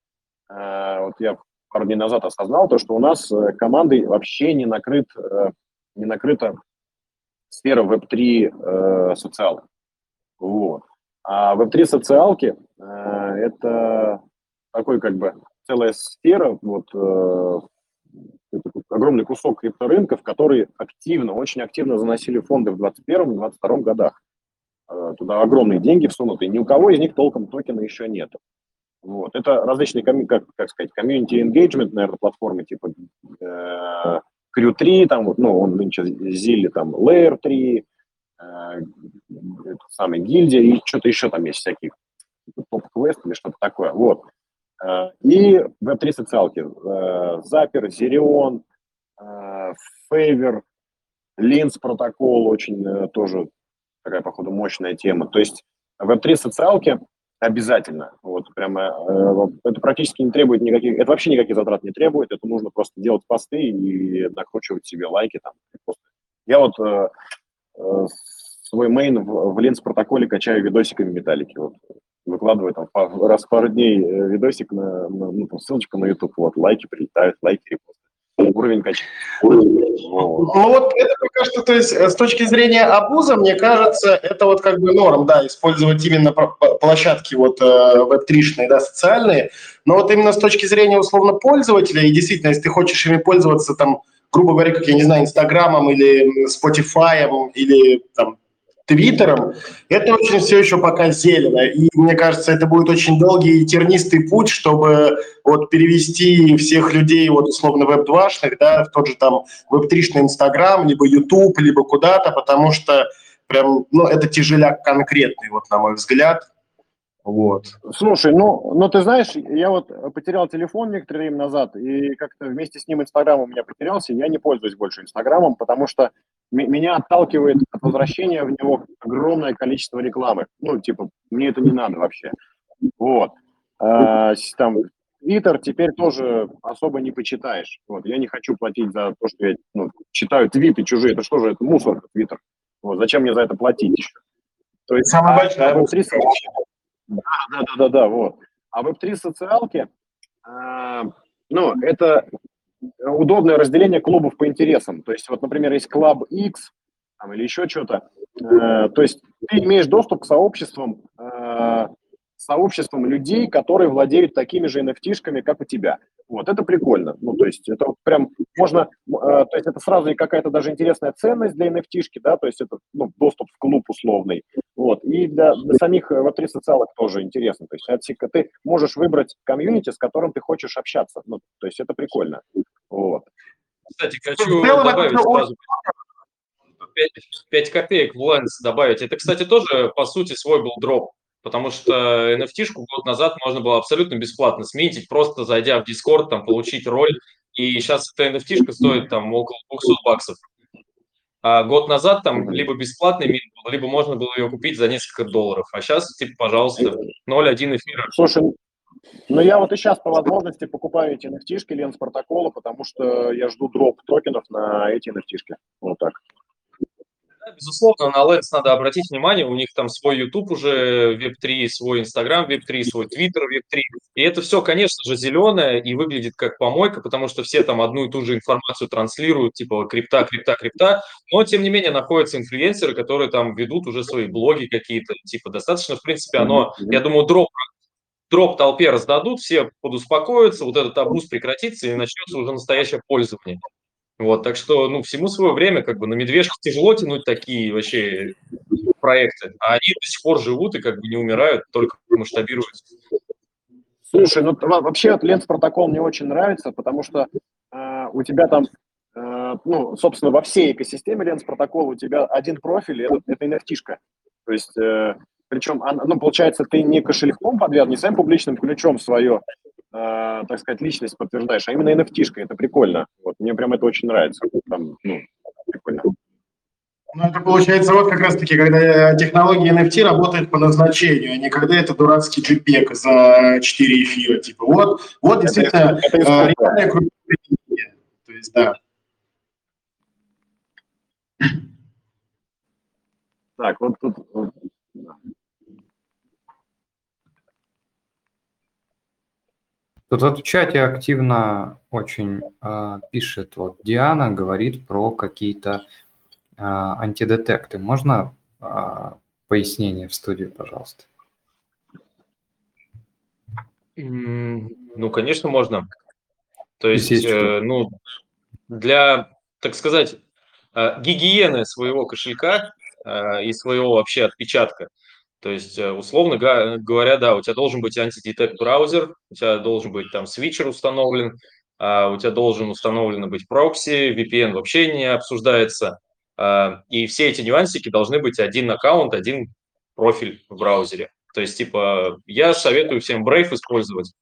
А, вот я пару дней назад осознал то, что у нас э, командой вообще не накрыт, э, не накрыта сфера Web3 э, социал. Вот. А Web3 социалки это такой как бы целая сфера, вот огромный кусок крипторынков, которые активно, очень активно заносили фонды в 2021-2022 годах. Э, туда огромные деньги всунуты, ни у кого из них толком токена еще нет. Вот. Это различные, как, как сказать, community engagement, наверное, платформы типа э, Crew3, там, вот, ну, он нынче Zilli, там, Layer 3, э, самый гильдия, и что-то еще там есть всякие, типа топ-квест или что-то такое. Вот. Э, и веб-3 социалки. Э, Запер, Zerion, Favor, Lens протокол очень тоже такая, походу, мощная тема. То есть веб-3 социалки обязательно. Вот прямо э, это практически не требует никаких, это вообще никаких затрат не требует. Это нужно просто делать посты и накручивать себе лайки там. Я вот э, э, свой мейн в, в Lens протоколе качаю видосиками металлики. Вот выкладываю там раз в пару дней э, видосик на, на ну, там, ссылочку на YouTube, вот лайки прилетают, лайки репосты уровень качества. Ну вот это пока что, то есть с точки зрения абуза, мне кажется, это вот как бы норм, да, использовать именно площадки вот веб-тришные, да, социальные, но вот именно с точки зрения условно пользователя, и действительно, если ты хочешь ими пользоваться там, грубо говоря, как, я не знаю, Инстаграмом или Spotify или там Твиттером, это очень все еще пока зелено. И мне кажется, это будет очень долгий и тернистый путь, чтобы вот перевести всех людей, вот условно веб-2-шных, да, в тот же там веб-3-шный Инстаграм, либо YouTube, либо куда-то, потому что прям, ну, это тяжеляк конкретный, вот на мой взгляд. Вот. Слушай, ну, ну ты знаешь, я вот потерял телефон некоторое время назад, и как-то вместе с ним Инстаграм у меня потерялся, и я не пользуюсь больше Инстаграмом, потому что меня отталкивает от возвращения в него огромное количество рекламы. Ну, типа, мне это не надо вообще. Вот. А, там Твиттер теперь тоже особо не почитаешь. Вот. Я не хочу платить за то, что я ну, читаю твиты чужие. Это что же, это мусор, Твиттер. Вот. Зачем мне за это платить еще? То есть самый а, большой а, Web3 да, да, да, да, да, вот. А Web3 социалки, э, ну, это удобное разделение клубов по интересам. То есть, вот, например, есть клуб X там, или еще что-то. Э, то есть ты имеешь доступ к сообществам, э, сообществам людей, которые владеют такими же NFT-шками, как у тебя. Вот, это прикольно. Ну, то есть это вот прям можно, э, то есть это сразу и какая-то даже интересная ценность для NFT-шки, да, то есть это ну, доступ в клуб условный. Вот, и для, для самих Web3 социалок тоже интересно. То есть ты можешь выбрать комьюнити, с которым ты хочешь общаться. Ну, то есть это прикольно. Вот. Кстати, хочу добавить сразу 5, 5 копеек в Lens добавить. Это, кстати, тоже, по сути, свой был дроп. Потому что NFT-шку год назад можно было абсолютно бесплатно сменить, просто зайдя в Discord, там, получить роль. И сейчас эта NFT-шка стоит там около 200 баксов. А год назад там либо бесплатный мин был, либо можно было ее купить за несколько долларов. А сейчас, типа, пожалуйста, 0,1 эфира. Слушай, ну я вот и сейчас по возможности покупаю эти nft ленс протокола, потому что я жду дроп токенов на эти nft Вот так безусловно, на Lens надо обратить внимание, у них там свой YouTube уже Web3, свой Instagram Web3, свой Twitter Web3. И это все, конечно же, зеленое и выглядит как помойка, потому что все там одну и ту же информацию транслируют, типа крипта, крипта, крипта. Но, тем не менее, находятся инфлюенсеры, которые там ведут уже свои блоги какие-то. Типа достаточно, в принципе, оно, я думаю, дроп дроп толпе раздадут, все подуспокоятся, вот этот абуз прекратится и начнется уже настоящее пользование. Вот, так что, ну, всему свое время, как бы на медвежках тяжело тянуть такие вообще проекты, а они до сих пор живут и как бы не умирают, только масштабируются. Слушай, ну вообще Ленс протокол мне очень нравится, потому что э, у тебя там, э, ну, собственно, во всей экосистеме Ленс протокола у тебя один профиль, это, это nft -шка. То есть, э, причем, ну, получается, ты не кошельком подвязан, не своим публичным ключом свое э, так сказать, личность подтверждаешь, а именно nft. Это прикольно. Вот, мне прям это очень нравится. Там, ну, прикольно. Ну, это получается вот как раз-таки, когда технология NFT работает по назначению, а не когда это дурацкий JPEG за 4 эфира. Типа вот, вот действительно это, это э, реальная крутая То есть, да. Так, вот тут Тут в чате активно очень э, пишет, вот Диана говорит про какие-то э, антидетекты. Можно э, пояснение в студию, пожалуйста? Ну, конечно, можно. То есть, э, ну, для, так сказать, э, гигиены своего кошелька э, и своего вообще отпечатка – то есть, э, условно говоря, да, у тебя должен быть антидетект браузер, у тебя должен быть там свитчер установлен, а у тебя должен установлен быть прокси, VPN вообще не обсуждается. А, и все эти нюансики должны быть один аккаунт, один профиль в браузере. То есть, типа, я советую всем Brave использовать.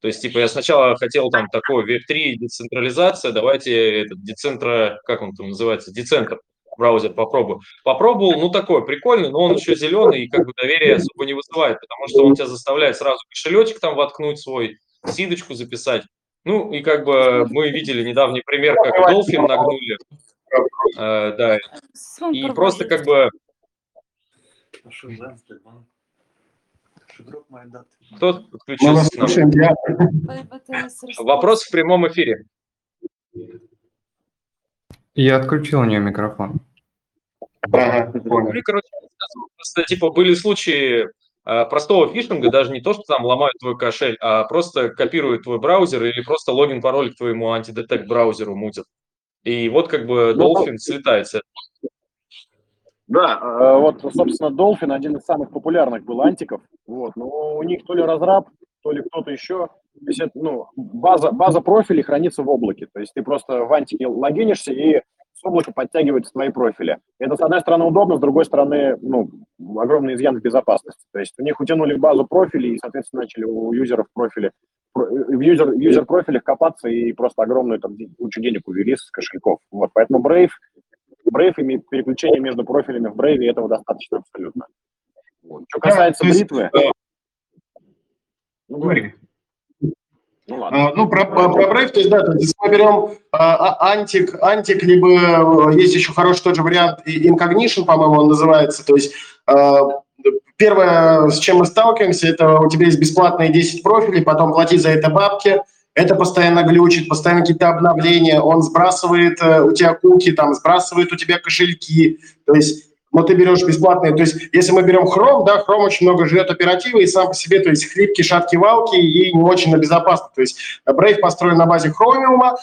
То есть, типа, я сначала хотел там такой Web3 децентрализация, давайте этот децентра, как он там называется, децентр браузер попробую. Попробовал, ну такой прикольный, но он еще зеленый и как бы доверия особо не вызывает, потому что он тебя заставляет сразу кошелечек там воткнуть свой, сидочку записать. Ну и как бы мы видели недавний пример, как Dolphin нагнули. Э, да. И просто как бы... Кто включился? Вопрос в прямом эфире. Я отключил у нее микрофон. Ага, понял. Ну, короче, просто, типа, были случаи э, простого фишинга, даже не то, что там ломают твой кошель, а просто копируют твой браузер или просто логин, пароль к твоему антидетект браузеру мутят. И вот как бы ну, Dolphin слетает с Да, э, вот, собственно, Dolphin один из самых популярных был антиков. Вот, но у них то ли разраб, то ли кто-то еще то есть, это, ну, база, база профилей хранится в облаке. То есть ты просто в антике логинишься, и с облака подтягиваются твои профили. Это, с одной стороны, удобно, с другой стороны, ну, огромный изъян в безопасности. То есть у них утянули базу профилей, и, соответственно, начали у юзеров профили, в юзер, юзер профилях копаться и просто огромную там кучу денег увели с кошельков. Вот, поэтому Brave, Brave и переключение между профилями в Brave этого достаточно абсолютно. Вот. Что касается бритвы... Ну, говори. Ну, ладно. А, ну, про, про, про Brave, то есть, да, то есть, мы берем а, а, антик, антик, либо э, есть еще хороший тот же вариант Incognition, по-моему, он называется, то есть а, первое, с чем мы сталкиваемся, это у тебя есть бесплатные 10 профилей, потом плати за это бабки, это постоянно глючит, постоянно какие-то обновления, он сбрасывает э, у тебя куки, там, сбрасывает у тебя кошельки, то есть но ты берешь бесплатные. То есть, если мы берем Chrome, да, Chrome очень много жрет оперативы и сам по себе, то есть хлипкий, шаткий валки и не очень безопасно. То есть Brave построен на базе Chromium,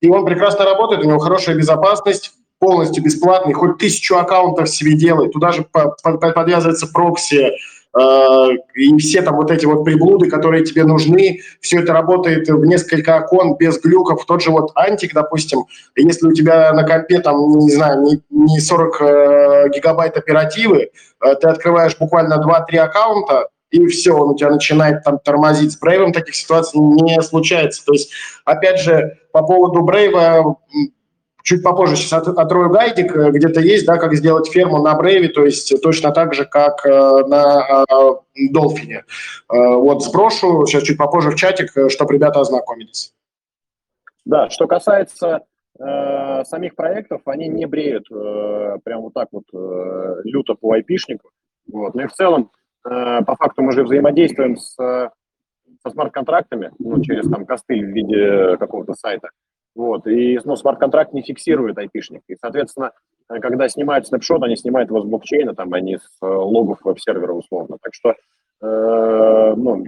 и он прекрасно работает, у него хорошая безопасность, полностью бесплатный, хоть тысячу аккаунтов себе делай, туда же подвязывается прокси, и все там вот эти вот приблуды, которые тебе нужны, все это работает в несколько окон без глюков. Тот же вот антик, допустим, если у тебя на компе там, не знаю, не, не 40 э, гигабайт оперативы, э, ты открываешь буквально 2-3 аккаунта, и все, он у тебя начинает там тормозить. С Брейвом таких ситуаций не случается. То есть, опять же, по поводу Брейва, чуть попозже сейчас от, отрою гайдик, э, где-то есть, да, как сделать ферму на Брейве, то есть точно так же, как э, на Долфине. Э, вот сброшу сейчас чуть попозже в чатик, чтобы ребята ознакомились. Да, что касается э, самих проектов, они не бреют э, прям вот так вот э, люто по айпишнику. Вот. Ну и в целом, э, по факту мы же взаимодействуем с, со смарт-контрактами, ну, через там костыль в виде какого-то сайта. Вот, и ну, смарт-контракт не фиксирует айпишник. И, соответственно, когда снимают снапшот, они снимают его с блокчейна, там, а не с э, логов веб-сервера условно. Так что, э, ну,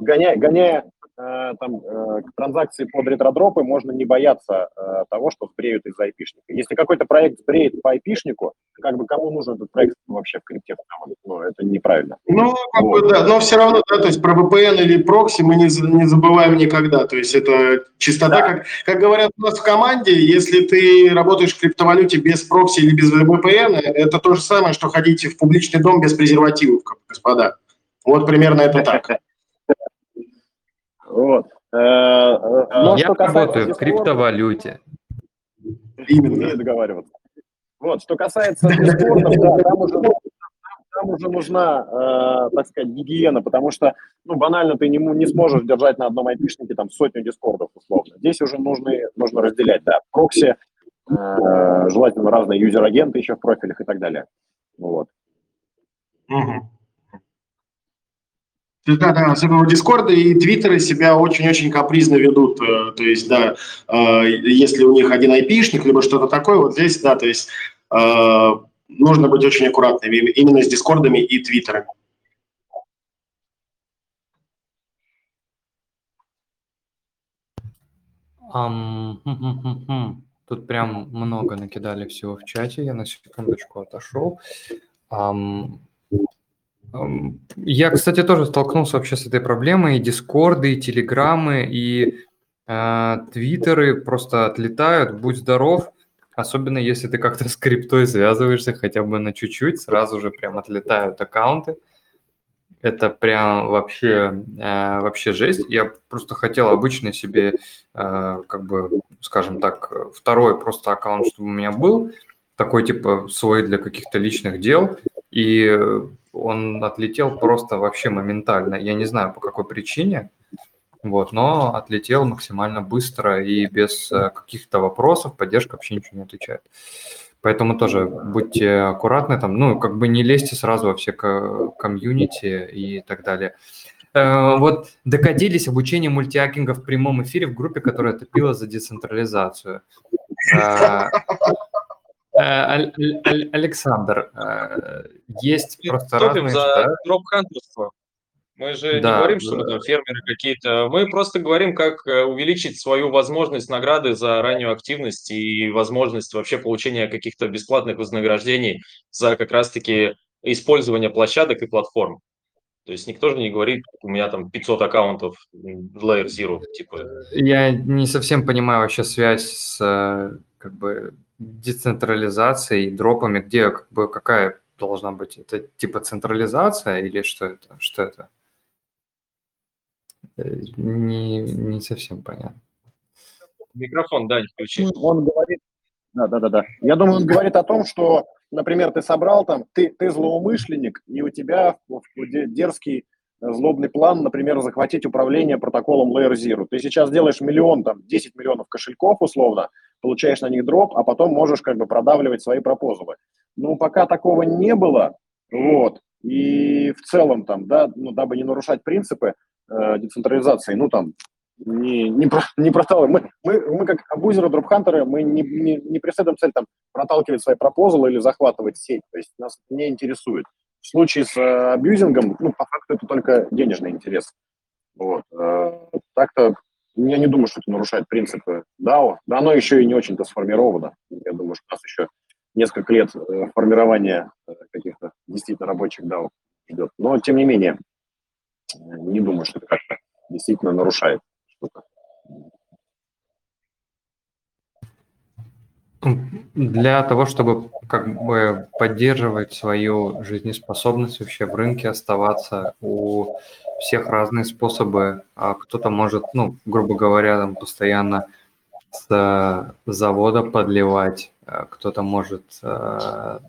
гоняя, гоняя э, там, э, транзакции под ретродропы, можно не бояться э, того, что сбреют из-за айпишника. Если какой-то проект сбреет по айпишнику, как бы кому нужен этот проект вообще в крипте? Ну, это неправильно. Ну, как вот. бы, да, но все равно, да, то есть про VPN или прокси мы не, не забываем никогда. То есть это чистота, да. как, как говорят у нас в команде, если ты работаешь в криптовалюте без прокси или без VPN, это то же самое, что ходить в публичный дом без презервативов, господа. Вот примерно это так. <laughs> Вот. Э, э, но Я работаю в криптовалюте. Именно. Не договариваться. Вот, что касается дискордов, да, там уже, там уже нужна, э, так сказать, гигиена, потому что, ну, банально ты не, не сможешь держать на одном айпишнике там сотню дискордов, условно. Здесь уже нужно, нужно разделять, да, прокси, э, желательно разные user agent'ы еще в профилях и так далее. Вот. Угу. Да, да, особенно Дискорды и Твиттеры себя очень-очень капризно ведут. Э, то есть, да, э, если у них один айпишник, либо что-то такое, вот здесь, да, то есть э, нужно быть очень аккуратными именно с Дискордами и Твиттерами. Um, Тут прям много накидали всего в чате. Я на секундочку отошел. Um, я, кстати, тоже столкнулся вообще с этой проблемой. И дискорды, и телеграммы, и э, твиттеры просто отлетают, будь здоров. Особенно если ты как-то с криптой связываешься хотя бы на чуть-чуть, сразу же прям отлетают аккаунты. Это прям вообще, э, вообще жесть. Я просто хотел обычно себе, э, как бы, скажем так, второй просто аккаунт, чтобы у меня был, такой типа свой для каких-то личных дел. И он отлетел просто вообще моментально. Я не знаю, по какой причине, вот, но отлетел максимально быстро и без э, каких-то вопросов, поддержка вообще ничего не отвечает. Поэтому тоже будьте аккуратны, там, ну, как бы не лезьте сразу во все комьюнити и так далее. Э, вот докатились обучение мультиакинга в прямом эфире в группе, которая топила за децентрализацию. Э, Александр, э, есть просто разные... за дроп-хантерство. Мы же да, не говорим, что да. мы там фермеры какие-то. Мы просто говорим, как э, увеличить свою возможность награды за раннюю активность и возможность вообще получения каких-то бесплатных вознаграждений за как раз-таки использование площадок и платформ. То есть никто же не говорит, у меня там 500 аккаунтов Layer Zero, типа. Я не совсем понимаю вообще связь с как бы децентрализацией, дропами, где как бы какая должна быть? Это типа централизация или что это? Что это? Э, не, не совсем понятно. Микрофон, да, не включи. Ну, он говорит, да, да, да, да. Я думаю, он говорит о том, что, например, ты собрал там, ты, ты злоумышленник, и у тебя дерзкий злобный план, например, захватить управление протоколом Layer Zero. Ты сейчас делаешь миллион, там, 10 миллионов кошельков условно, получаешь на них дроп, а потом можешь как бы продавливать свои пропозалы. Ну, пока такого не было, вот, и в целом там, да, ну, дабы не нарушать принципы э, децентрализации, ну, там, не, не, про, не проталкиваем. Мы, мы, мы как абузеры, дропхантеры, мы не, не, не преследуем цель там проталкивать свои пропозалы или захватывать сеть. То есть нас не интересует. В случае с э, абьюзингом, ну, по факту это только денежный интерес. Вот. Э, так-то я не думаю, что это нарушает принципы DAO. Да, оно еще и не очень-то сформировано. Я думаю, что у нас еще несколько лет э, формирования каких-то действительно рабочих DAO ждет. Но, тем не менее, не думаю, что это как-то действительно нарушает что-то. Для того, чтобы как бы поддерживать свою жизнеспособность вообще в рынке, оставаться, у всех разные способы. А кто-то может, ну, грубо говоря, там постоянно с завода подливать, а кто-то может а,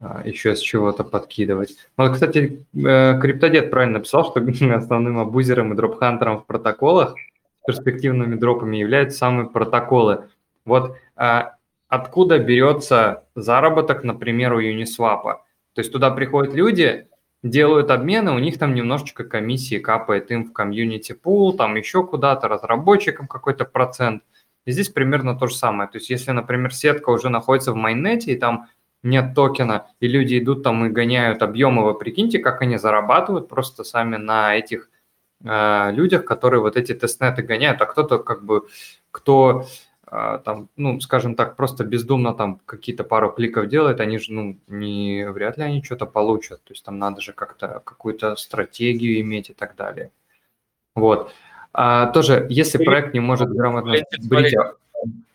а, еще с чего-то подкидывать. Вот, кстати, э, Криптодед правильно написал, что <laughs> основным абузером и дропхантером в протоколах перспективными дропами являются самые протоколы. Вот а, откуда берется заработок, например, у Uniswap? То есть туда приходят люди, делают обмены, у них там немножечко комиссии капает им в комьюнити пул, там еще куда-то, разработчикам какой-то процент. И здесь примерно то же самое. То есть если, например, сетка уже находится в майнете, и там нет токена, и люди идут там и гоняют объемы, вы прикиньте, как они зарабатывают просто сами на этих э, людях, которые вот эти тестнеты гоняют, а кто-то как бы, кто там, ну, скажем так, просто бездумно там какие-то пару кликов делает, они же, ну, не, вряд ли они что-то получат, то есть там надо же как-то какую-то стратегию иметь и так далее. Вот. А, тоже, если проект не может грамотно... Брить,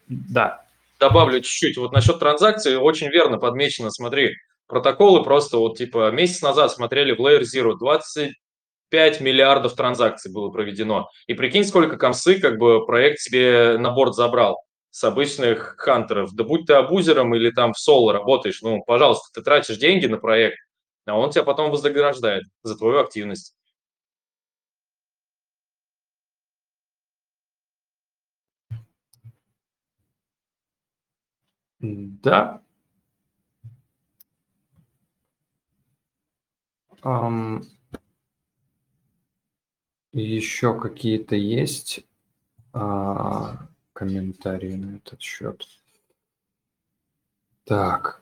да добавлю чуть-чуть. Вот насчет транзакций очень верно подмечено. Смотри, протоколы просто вот типа месяц назад смотрели в Layer Zero 25 миллиардов транзакций было проведено. И прикинь, сколько комсы как бы проект себе на борт забрал с обычных хантеров. Да будь ты абузером или там в соло работаешь, ну, пожалуйста, ты тратишь деньги на проект, а он тебя потом вознаграждает за твою активность. Да. Um, еще какие-то есть uh, комментарии на этот счет? Так.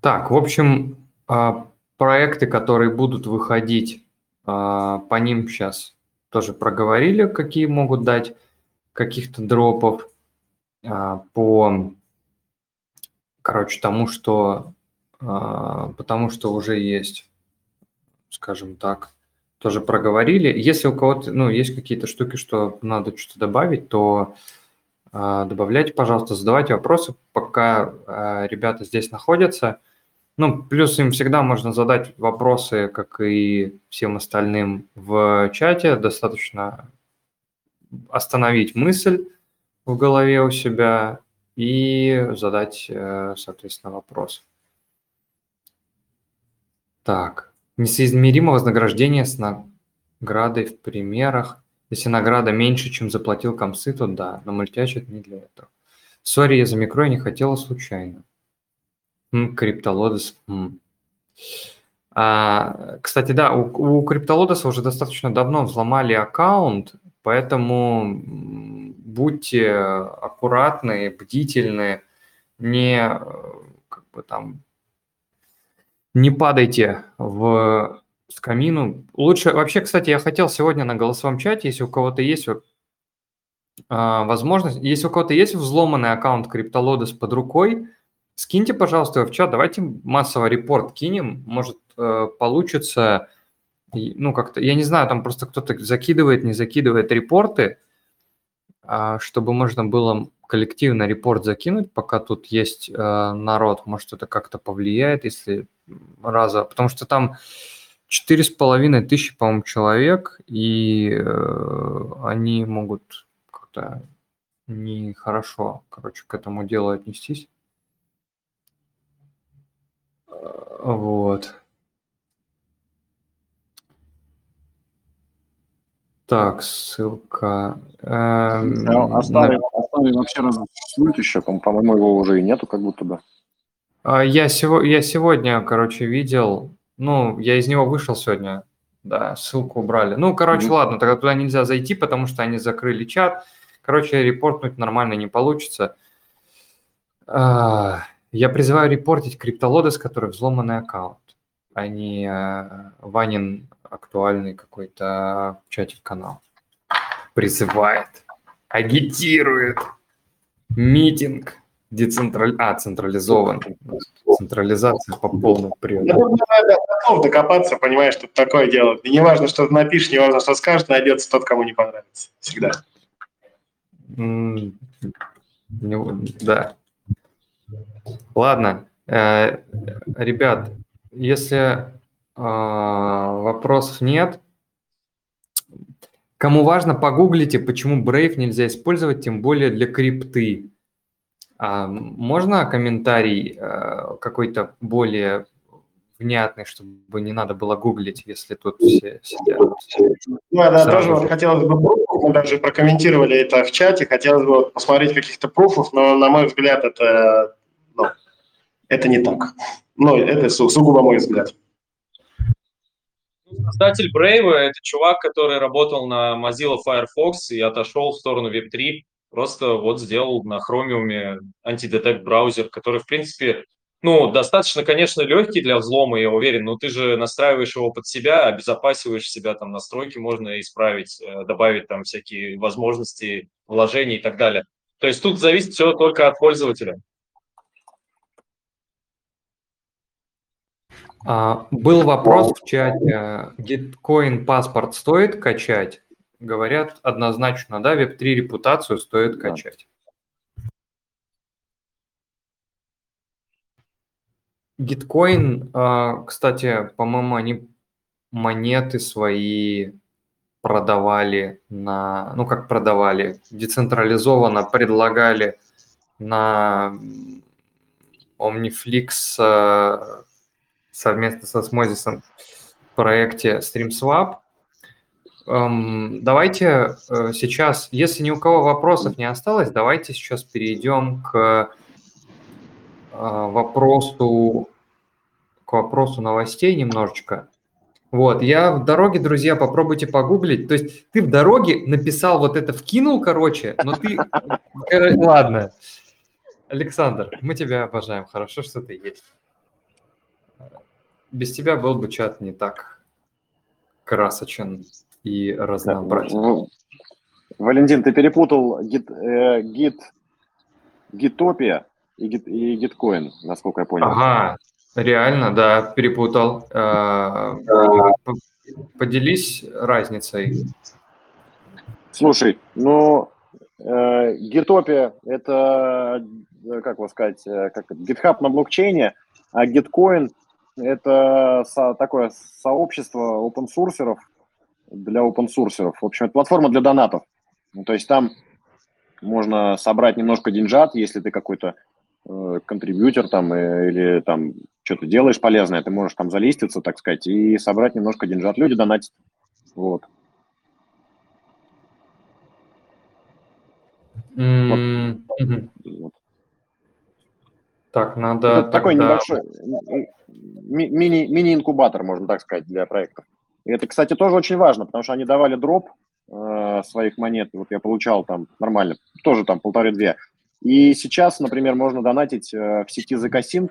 Так, в общем, uh, проекты, которые будут выходить, uh, по ним сейчас тоже проговорили, какие могут дать каких-то дропов. А, по, короче, тому, что, а, потому что уже есть, скажем так, тоже проговорили. Если у кого-то, ну, есть какие-то штуки, что надо что-то добавить, то а, добавляйте, пожалуйста, задавайте вопросы, пока ребята здесь находятся. Ну, плюс им всегда можно задать вопросы, как и всем остальным в чате. Достаточно остановить мысль, в голове у себя и задать, э, соответственно, вопрос. Так, несоизмеримо вознаграждение с наградой в примерах. Если награда меньше, чем заплатил комсы, то да, но мультяч это не для этого. Сори, я за микро не хотела случайно. М. А, кстати, да, у, у Криптолодеса уже достаточно давно взломали аккаунт, Поэтому будьте аккуратны, бдительны, не как бы там не падайте в скамину. Лучше вообще, кстати, я хотел сегодня на голосовом чате, если у кого-то есть вот, а, возможность, если у кого-то есть взломанный аккаунт CryptoLodes под рукой, скиньте, пожалуйста, его в чат, давайте массово репорт кинем, может э, получится ну, как-то, я не знаю, там просто кто-то закидывает, не закидывает репорты, чтобы можно было коллективно репорт закинуть, пока тут есть э, народ, может, это как-то повлияет, если раза, потому что там четыре с половиной тысячи, по-моему, человек, и э, они могут как-то нехорошо, короче, к этому делу отнестись. Вот. Так, ссылка. А, а старый, на... а старый вообще существует еще? По-моему, его уже и нету, как будто бы. А, я, сего... я сегодня, короче, видел. Ну, я из него вышел сегодня. Да, ссылку убрали. Ну, короче, mm-hmm. ладно, тогда туда нельзя зайти, потому что они закрыли чат. Короче, репортнуть нормально не получится. А, я призываю репортить криптолодес, который взломанный аккаунт, а не а, Ванин актуальный какой-то в чате канал. Призывает, агитирует, митинг. Децентраль... А, централизован. Централизация по полной приводу. Ну, надо готов докопаться, понимаешь, что такое дело. И не важно, что ты напишешь, не важно, что скажешь, найдется тот, кому не понравится. Всегда. Не- Да. Ладно. Э, Ребят, если вопросов нет, кому важно, погуглите, почему Brave нельзя использовать, тем более для крипты. А, можно комментарий э, какой-то более внятный, чтобы не надо было гуглить, если тут все сидят? Ну, да, Сразу тоже же. вот хотелось бы пруфов, мы даже прокомментировали это в чате, хотелось бы посмотреть каких-то пруфов, но, на мой взгляд, это, ну, это не так. Ну, это су- сугубо мой взгляд. Создатель Brave – это чувак, который работал на Mozilla Firefox и отошел в сторону Web3. Просто вот сделал на Chromium антидетект браузер, который, в принципе, ну, достаточно, конечно, легкий для взлома, я уверен, но ты же настраиваешь его под себя, обезопасиваешь себя, там настройки можно исправить, э, добавить там всякие возможности вложений и так далее. То есть тут зависит все только от пользователя. А, Был вопрос в чате, Gitcoin паспорт стоит качать? Говорят однозначно, да, Web3 репутацию стоит Да. качать. Gitcoin, а, кстати, по-моему, они монеты свои продавали на, ну как продавали, децентрализованно предлагали на Omniflix э, совместно со Смозисом в проекте StreamSwap. Эм, Давайте э, сейчас, если ни у кого вопросов не осталось, давайте сейчас перейдем к э, вопросу к вопросу новостей немножечко. Вот, я в дороге, друзья, попробуйте погуглить. То есть ты в дороге написал вот это, вкинул, короче, но ты... Ладно. Александр, мы тебя обожаем. Хорошо, что ты есть. Без тебя был бы чат не так красочен и разнообразен. в- Валентин, ты перепутал гит, э, гит, гитопия и, гит, и гиткоин, насколько я понял. Ага, реально, да, перепутал. Э, Поделись разницей. Слушай, ну, э, гитопия – это, э, как вас сказать, э, как GitHub на блокчейне, а гиткоин – это со- такое сообщество опенсурсеров для опенсурсеров. В общем, это платформа для донатов. Ну, то есть там можно собрать немножко деньжат, если ты какой-то э, контрибьютор там э, или там что-то делаешь полезное, ты можешь там залиститься, так сказать, и собрать немножко деньжат. Люди донатят. Вот. Мгм. Вот. Так, надо Это такой тогда- небольшой ми- мини, мини-инкубатор, можно так сказать, для проектов. И это, кстати, тоже очень важно, потому что они давали дроп э, своих монет. Вот я получал там нормально, тоже там полторы-две. И сейчас, например, можно донатить э, в сети ZK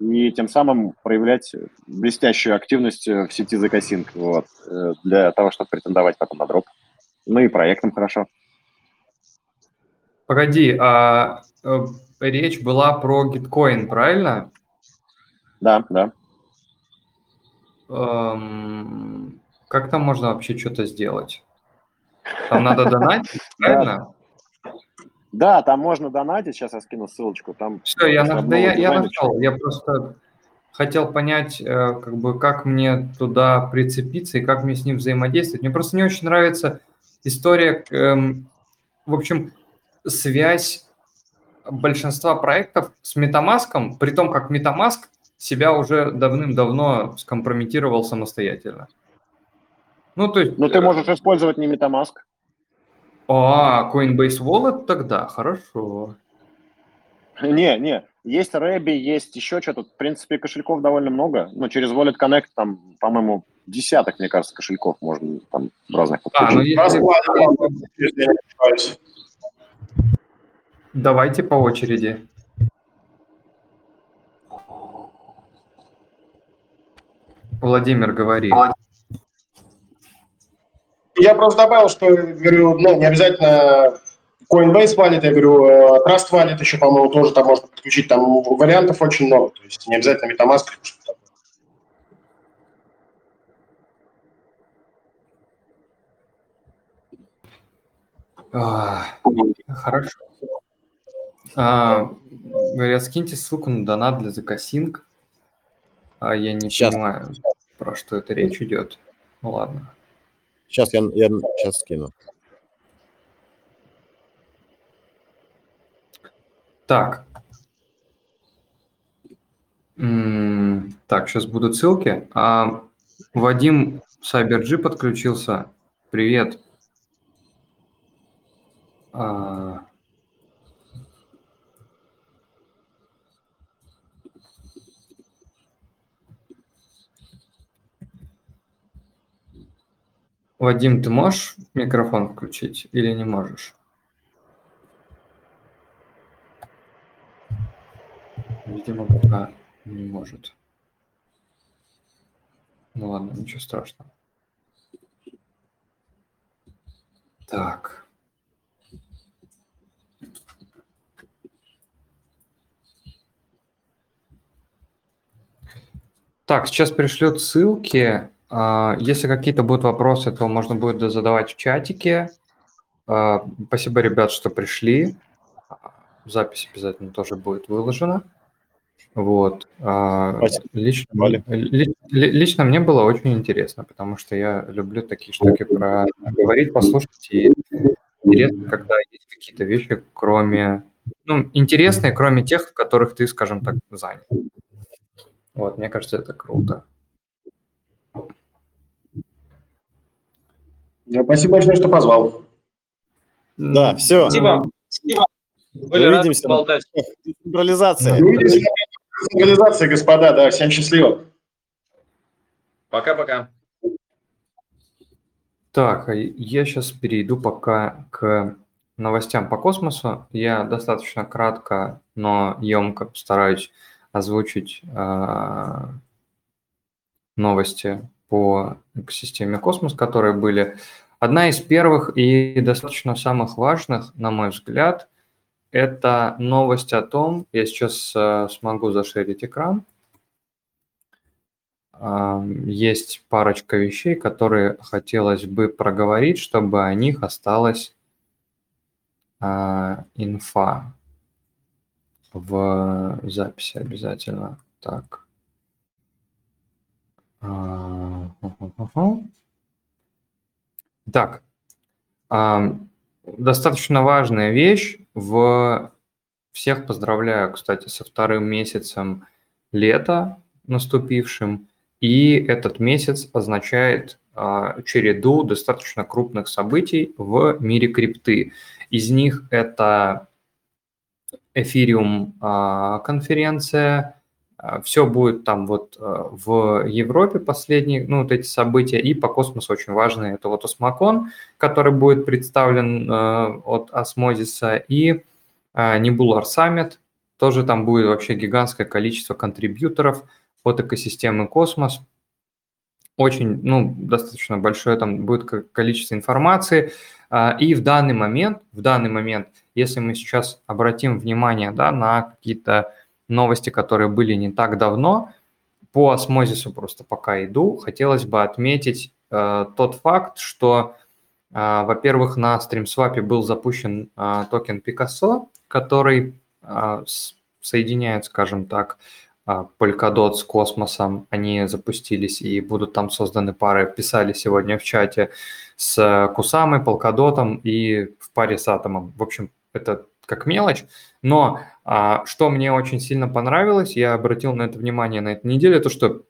и тем самым проявлять блестящую активность э, в сети ZK вот, э, для того, чтобы претендовать потом на дроп. Ну и проектам хорошо. Погоди, а э, речь была про гиткоин, правильно? Да, да. Эм, Как там можно вообще что-то сделать? Там надо донатить, <laughs> правильно? Да, там можно донатить, сейчас я скину ссылочку. Там Все, я, да я, я нашел. Я просто хотел понять, э, как бы, как мне туда прицепиться и как мне с ним взаимодействовать. Мне просто не очень нравится история, эм, в общем, связь большинства проектов с Metamask, при том, как Metamask себя уже давным-давно скомпрометировал самостоятельно. Ну, то есть... Ну, ты э, можешь использовать не MetaMask. А, Coinbase Wallet тогда, хорошо. Не, не, есть Рэби, есть еще что-то. В принципе, кошельков довольно много. Ну, через Wallet Connect там, по-моему, десяток, мне кажется, кошельков можно там разных А, ну если... Раскладывал, если я не ошибаюсь. Давайте по очереди. Владимир, говори. Я просто добавил, что, говорю, ну, не обязательно Coinbase Wallet, я говорю, э, Trust Wallet еще, по-моему, тоже там можно подключить, там вариантов очень много, то есть не обязательно MetaMask или что-то такое. А, хорошо. А, говорят, скиньте ссылку на донат для закосинг. А я не Сейчас. понимаю, про что это речь идет. Ну ладно. Сейчас я, я сейчас скину. Так. М, Так, сейчас будут ссылки. А, Вадим CyberG подключился. Привет. А, Вадим, ты можешь микрофон включить или не можешь? Видимо, пока не может. Ну ладно, ничего страшного. Так. Так, сейчас пришлют ссылки. А, Если какие-то будут вопросы, то можно будет задавать в чатике. А, Спасибо, ребят, что пришли. Запись обязательно тоже будет выложена. Вот. А, Спасибо. Лично, ли- лично мне было очень интересно, потому что я люблю такие штуки про говорить, послушать. И интересно, когда есть какие-то вещи, кроме... Ну, интересные, кроме тех, в которых ты, скажем так, занят. Вот, мне кажется, это круто. Спасибо большое, что позвал. Да, все. Спасибо. Спасибо. Были рады Увидимся. поболтать. Централизация. Увидимся на централизации, господа, да, всем счастливо. Пока-пока. Так, а я сейчас перейду пока к новостям по космосу. Я достаточно кратко, но емко постараюсь озвучить а, новости по экосистеме космос, которые были. Одна из первых и достаточно самых важных, на мой взгляд, это новость о том, я сейчас а, смогу зашерить экран, есть парочка вещей, которые хотелось бы проговорить, чтобы о них осталась а, инфа в записи обязательно. Так. А. Так. а, Достаточно важная вещь. В всех поздравляю, кстати, со вторым месяцем лета наступившим. И этот месяц означает а, череду достаточно крупных событий в мире крипты. Из них это Эфириум конференция, все будет там вот а, в Европе последние, ну, вот эти события, и по космосу очень важные. Это вот Осмокон, который будет представлен а, от Осмозиса, и а, Nebular Summit, тоже там будет вообще гигантское количество контрибьюторов от экосистемы космос. Очень, ну, достаточно большое там будет ко- количество информации. А, И в данный момент, в данный момент, если мы сейчас обратим внимание да, на какие-то новости, которые были не так давно, по осмозису просто пока иду, хотелось бы отметить э, тот факт, что, э, во-первых, на StreamSwap был запущен э, токен Picasso, который э, соединяет, скажем так, а, Polkadot с космосом, они запустились и будут там созданы пары, писали сегодня в чате, с Кусамой, Polkadot и в паре с Атомом. В общем, это как мелочь, но а, что мне очень сильно понравилось, я обратил на это внимание на этой неделе, то что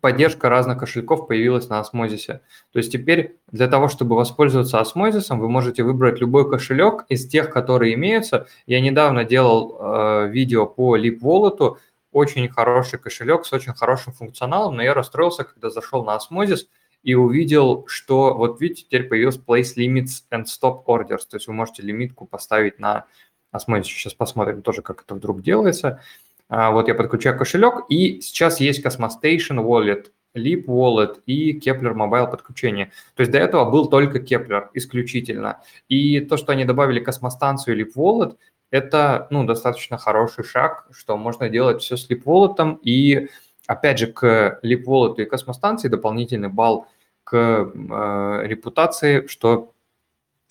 поддержка разных кошельков появилась на Осмозисе. То есть теперь для того, чтобы воспользоваться Осмозисом, вы можете выбрать любой кошелек из тех, которые имеются. Я недавно делал э, видео по Leap Wallet, очень хороший кошелек с очень хорошим функционалом, но я расстроился, когда зашел на Osmosis и увидел, что вот видите, теперь появился Place Limits and Stop Orders, то есть вы можете лимитку поставить на Osmosis. Сейчас посмотрим тоже, как это вдруг делается. А, Вот я подключаю кошелек, и сейчас есть Cosmostation Wallet Leap Wallet и Kepler Mobile подключение. То есть до этого был только Kepler исключительно. И то, что они добавили космостанцию Leap Wallet, это ну, достаточно хороший шаг, что можно делать все с Leap Wallet. И опять же к Wallet и космостанции дополнительный балл к э, репутации, что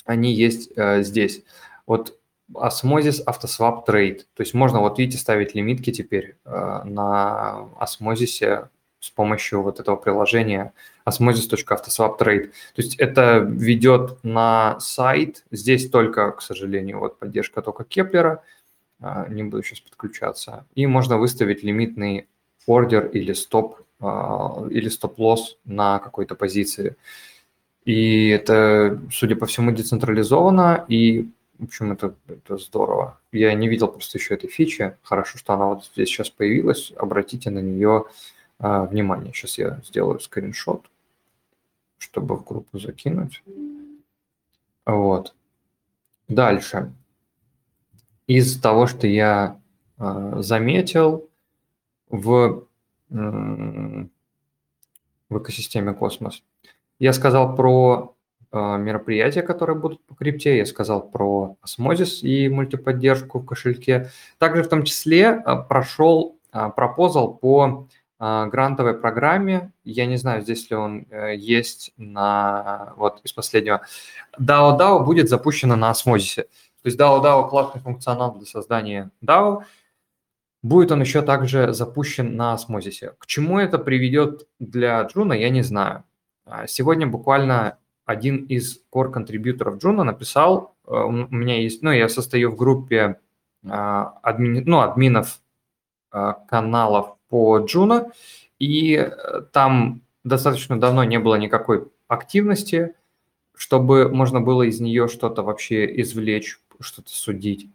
они есть э, здесь. Вот Osmosis Автосвап Trade. То есть можно, вот видите, ставить лимитки теперь э, на осмозисе с помощью вот этого приложения osmosis.автосвап.trade. То есть это ведет на сайт. Здесь только, к сожалению, вот поддержка только Кеплера. Э, не буду сейчас подключаться. И можно выставить лимитный ордер или стоп э, или стоп-лосс на какой-то позиции. И это, судя по всему, децентрализовано, и в общем, это, это здорово. Я не видел просто еще этой фичи. Хорошо, что она вот здесь сейчас появилась. Обратите на нее а, внимание. Сейчас я сделаю скриншот, чтобы в группу закинуть. Вот. Дальше. Из того, что я а, заметил в, в экосистеме Космос, я сказал про а, мероприятия, которые будут по крипте. Я сказал про осмозис и мультиподдержку в кошельке. Также в том числе а, прошел а, proposal по грантовой программе. Я не знаю, здесь ли он э, есть на вот из последнего. DAO DAO будет запущено на осмозисе. То есть DAO DAO классный функционал для создания DAO. Будет он еще также запущен на осмозисе. К чему это приведет для Juno, я не знаю. Сегодня буквально один из core-контрибьюторов Juno написал, э, у меня есть, ну, я состою в группе а, админ, ну, админов а, каналов по Juno, и э, там достаточно давно не было никакой активности, чтобы можно было из нее что-то вообще извлечь, что-то судить.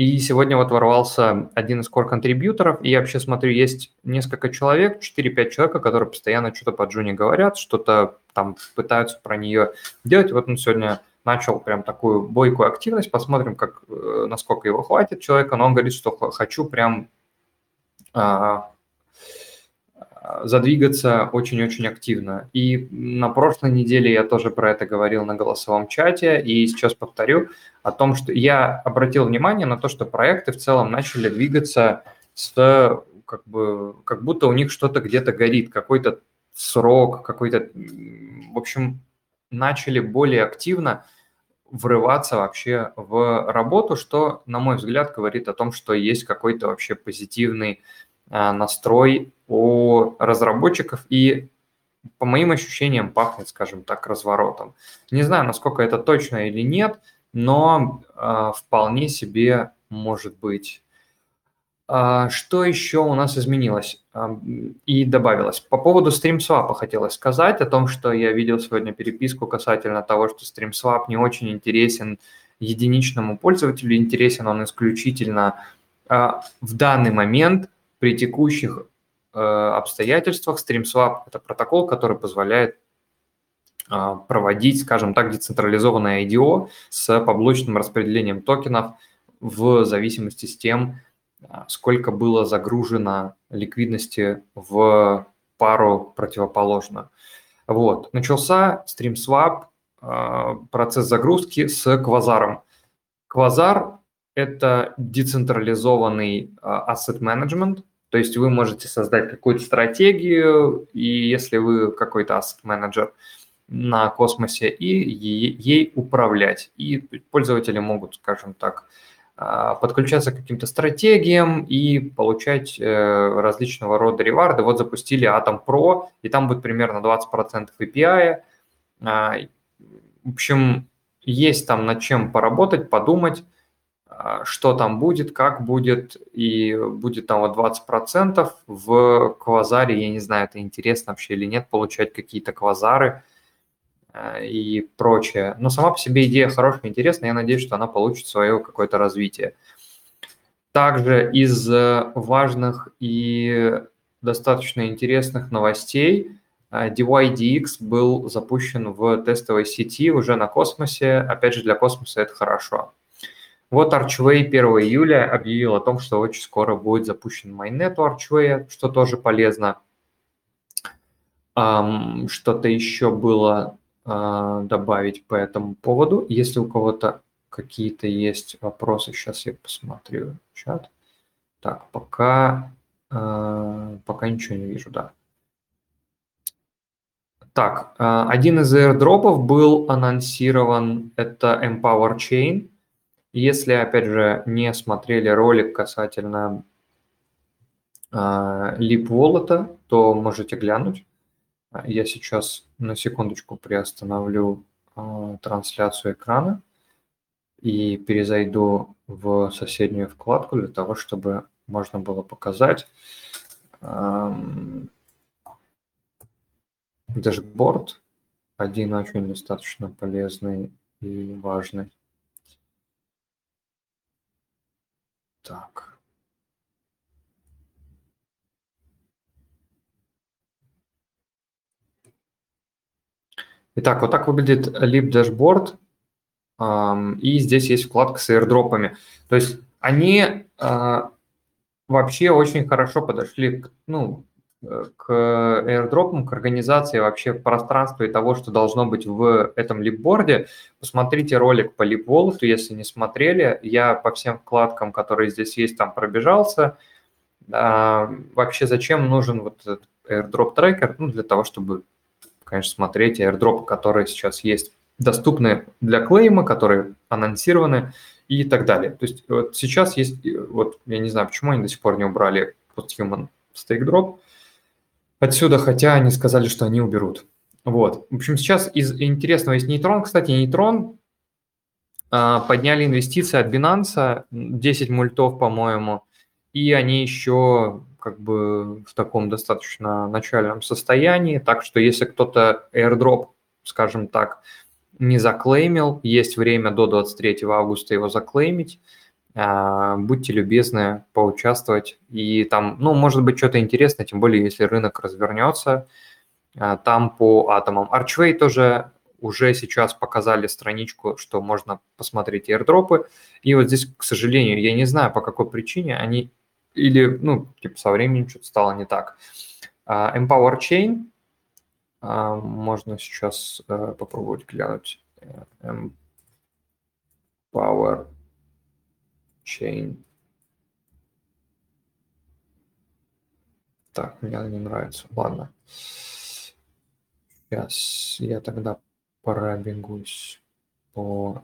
И сегодня вот ворвался один из core-контрибьюторов, и я вообще смотрю, есть несколько человек, 4-5 человек, которые постоянно что-то по Джуне говорят, что-то там пытаются про нее делать. Вот он сегодня начал прям такую бойкую активность, посмотрим, как, э, насколько его хватит человека, но он говорит, что хочу прям а, задвигаться очень-очень активно. И на прошлой неделе я тоже про это говорил на голосовом чате, и сейчас повторю о том, что я обратил внимание на то, что проекты в целом начали двигаться с как бы как будто у них что-то где-то горит, какой-то срок, какой-то, в общем, начали более активно врываться вообще в работу, что, на мой взгляд, говорит о том, что есть какой-то вообще позитивный настрой у разработчиков и, по моим ощущениям, пахнет, скажем так, разворотом. Не знаю, насколько это точно или нет, но э, вполне себе может быть. А, что еще у нас изменилось и добавилось? По поводу StreamSwap хотелось сказать о том, что я видел сегодня переписку касательно того, что StreamSwap не очень интересен единичному пользователю, интересен он исключительно в данный момент при текущих э, обстоятельствах StreamSwap – это протокол, который позволяет а, проводить, скажем так, децентрализованное IDO с поблочным распределением токенов в зависимости с тем, а, сколько было загружено ликвидности в пару противоположную. Вот. Начался StreamSwap, а, процесс загрузки с квазаром. Квазар – это децентрализованный asset management, то есть вы можете создать какую-то стратегию, и если вы какой-то asset менеджер на космосе, и ей управлять. И пользователи могут, скажем так, а, подключаться к каким-то стратегиям и получать э, различного рода реварды. Вот запустили Atom Pro, и там будет примерно 20% API. А, в общем, есть там над чем поработать, подумать. А, что там будет, как будет, и будет там вот 20% в квазаре, я не знаю, это интересно вообще или нет, получать какие-то квазары а, и прочее. Но сама по себе идея хорошая, интересная, я надеюсь, что она получит свое какое-то развитие. Также из э, важных и достаточно интересных новостей а, DYDX был запущен в тестовой сети уже на космосе. Опять же, для космоса это хорошо. Вот Archway 1 июля объявил о том, что очень скоро будет запущен майнет у Archway, что тоже полезно. Ам, Что-то еще было а, добавить по этому поводу? Если у кого-то какие-то есть вопросы, сейчас я посмотрю чат. Так, пока, а, пока ничего не вижу, да. Так, а, один из airdropов был анонсирован, это Empower Chain. Если, опять же, не смотрели ролик касательно а, Leap Wallet, то можете глянуть. А, я сейчас на секундочку приостановлю трансляцию экрана и перезайду в соседнюю вкладку для того, чтобы можно было показать Дашборд один очень достаточно полезный и важный. Так. Итак, вот так выглядит Lib Dashboard. И здесь есть вкладка с airdropами. То есть они а, вообще очень хорошо подошли к, ну, к airdropам, к организации вообще пространства и того, что должно быть в этом липборде. Посмотрите ролик по LibWallet, если не смотрели. Я по всем вкладкам, которые здесь есть, там пробежался. А, вообще зачем нужен вот этот airdrop трекер? Ну, для того, чтобы, конечно, смотреть airdropы, которые сейчас есть, доступны для клейма, которые анонсированы и так далее. То есть вот сейчас есть, вот я не знаю, почему они до сих пор не убрали Posthuman Stake Drop, отсюда, хотя они сказали, что они уберут. Вот. В общем, сейчас из интересного есть нейтрон. Кстати, нейтрон а, подняли инвестиции от Binance, 10 мультов, по-моему, и они еще как бы в таком достаточно начальном состоянии, так что если кто-то airdrop, скажем так, не заклеймил, есть время до 23 августа его заклеймить, будьте любезны поучаствовать. И там, ну, может быть, что-то интересное, тем более, если рынок развернется. А, там по атомам. Archway тоже уже сейчас показали страничку, что можно посмотреть airdropы. И вот здесь, к сожалению, я не знаю, по какой причине они или, ну, типа, со временем что-то стало не так. А, Empower Chain, можно сейчас э, попробовать глянуть. Empower chain. Так, мне не нравится. Ладно. Сейчас я тогда пробегусь по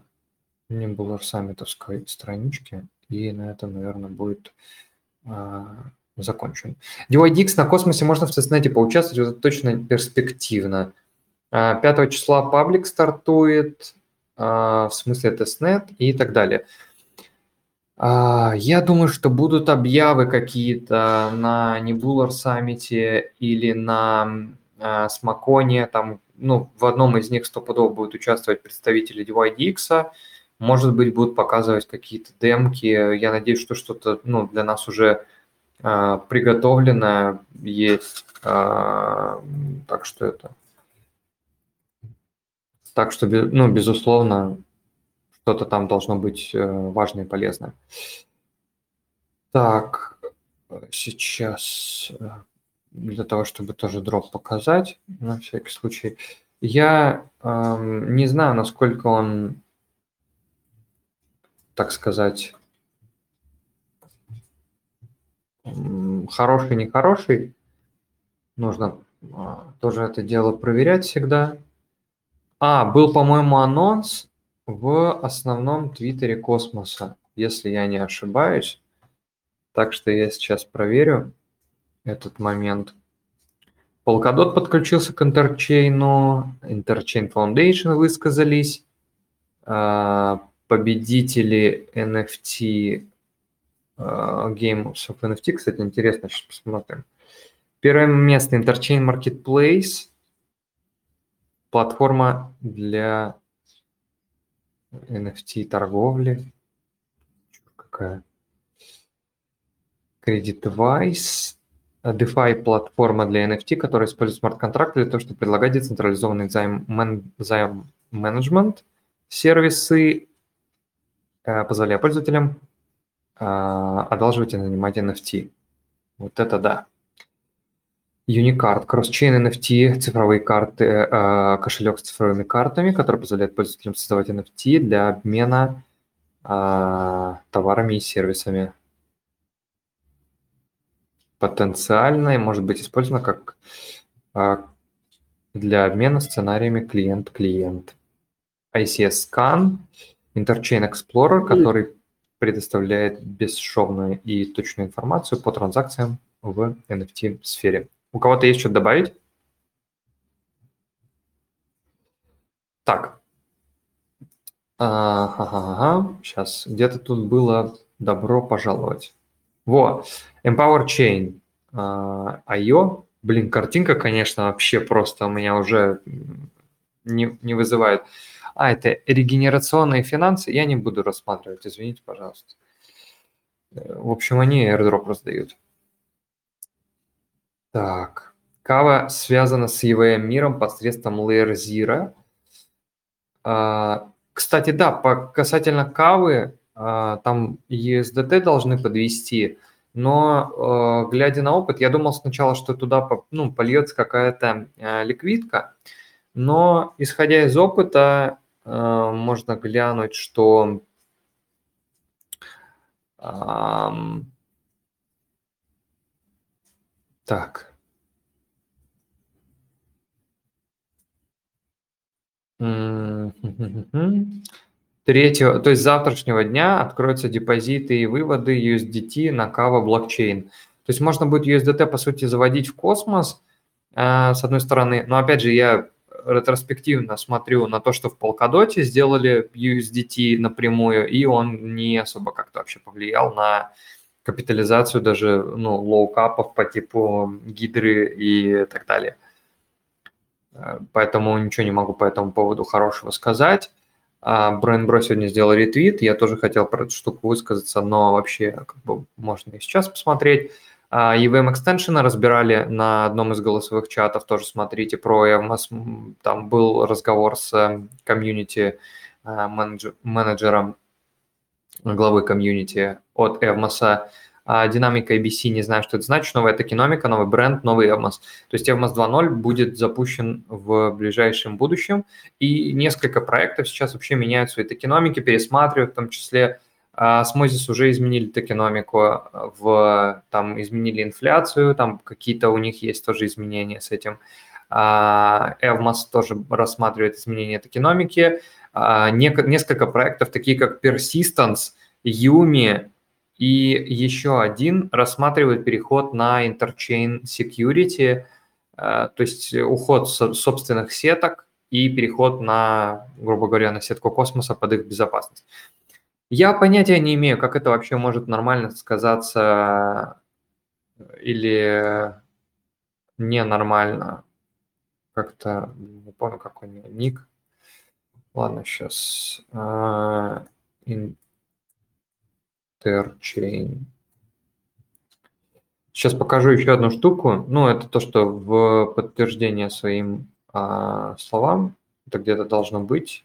Nebular саммитовской страничке, и на этом, наверное, будет а, закончен. DYDX на космосе можно в тестнете поучаствовать, это точно перспективно. 5 а, числа public стартует, а, в смысле testnet и так далее. А, я думаю, что будут объявы какие-то на Nebular саммите или на а, Смаконе, там, ну, в одном из них стопудово будут участвовать представители DYDX, может быть, будут показывать какие-то демки. Я надеюсь, что что-то ну, для нас уже э, приготовлено есть. Э, так что это. Так что, ну, безусловно, что-то там должно быть э, важное и полезное. Так, сейчас э, для того, чтобы тоже дроп показать, на всякий случай. Я э, не знаю, насколько он, так сказать, хороший, нехороший. Нужно а, тоже это дело проверять всегда. А, был, по-моему, анонс в основном твиттере космоса, если я не ошибаюсь. Так что я сейчас проверю этот момент. Polkadot подключился к Interchain, Interchain Foundation высказались, а, победители NFT а, Games of NFT, кстати, интересно, сейчас посмотрим. Первое место Interchain Marketplace, платформа для NFT торговли. Какая? Creditwise. DeFi платформа для NFT, которая использует смарт-контракты для того, чтобы предлагать децентрализованный займ, мен, займ менеджмент, сервисы, э, позволяя пользователям э, одалживать и нанимать NFT. Вот это да. Unicard, кросс-чейн NFT, цифровые карты, э, кошелек с цифровыми картами, который позволяет пользователям создавать NFT для обмена э, товарами и сервисами. Потенциально и может быть использовано как э, для обмена сценариями клиент-клиент. ICS Scan, Interchain Explorer, который предоставляет бесшовную и точную информацию по транзакциям в NFT-сфере. У кого-то есть что добавить? Так. Ага, сейчас где-то тут было добро пожаловать. Во, Empower Chain. IO. Блин, картинка, конечно, вообще просто у меня уже не, не вызывает. А, это регенерационные финансы. Я не буду рассматривать, извините, пожалуйста. Э, в общем, они airdrop раздают. Так. Кава связана с EVM миром посредством Layer Zero. А, кстати, да, по касательно кавы, а, там ESDT должны подвести, но а, глядя на опыт, я думал сначала, что туда ну, польется какая-то ликвидка, но исходя из опыта, можно глянуть, что так, Третьего, то есть завтрашнего дня откроются депозиты и выводы USDT на Kava блокчейн. То есть можно будет USDT, по сути, заводить в космос, э, с одной стороны, но опять же я ретроспективно смотрю на то, что в Polkadot сделали USDT напрямую, и он не особо как-то вообще повлиял на капитализацию даже ну, low-cap ов по типу гидры и так далее. Э, поэтому ничего не могу по этому поводу хорошего сказать. Брайан Бро сегодня сделал ретвит, я тоже хотел про эту штуку высказаться, но вообще как бы можно и сейчас посмотреть. EVM Extension разбирали на одном из голосовых чатов, тоже смотрите про Evmos. Там был разговор с э, комьюнити э, менеджером главы комьюнити от Evmos а, динамика ABC, не знаю, что это значит, новая токеномика, новый бренд, новый Evmos. То есть Evmos 2.0 будет запущен в ближайшем будущем, и несколько проектов сейчас вообще меняют свои токеномики, пересматривают, в том числе Osmosis уже изменили токеномику, в, там изменили инфляцию, там какие-то у них есть тоже изменения с этим. Evmos тоже рассматривает изменения токеномики. Несколько проектов, такие как Persistence, Yumi, и еще один рассматривает переход на Interchain Security, э, то есть уход собственных сеток и переход на, грубо говоря, на сетку космоса под их безопасность. Я понятия не имею, как это вообще может нормально сказаться или ненормально. Как-то не помню, какой у него ник. Ладно, сейчас. Interchain. Сейчас покажу еще одну штуку. Ну, это то, что в подтверждение своим а, словам, это где-то должно быть.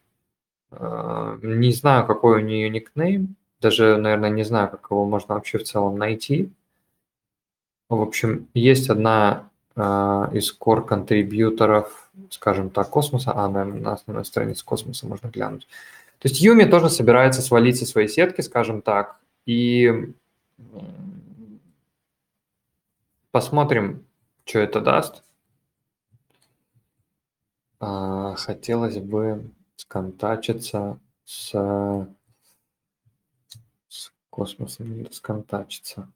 А, не знаю, какой у нее никнейм. Даже, наверное, не знаю, как его можно вообще в целом найти. В общем, есть одна из core контрибьюторов, скажем так, космоса. А, наверное, на основной странице космоса можно глянуть. То есть Юми тоже собирается свалить со своей сетки, скажем так, и посмотрим, что это даст. А, хотелось бы сконтачиться с, с космосом, сконтачиться.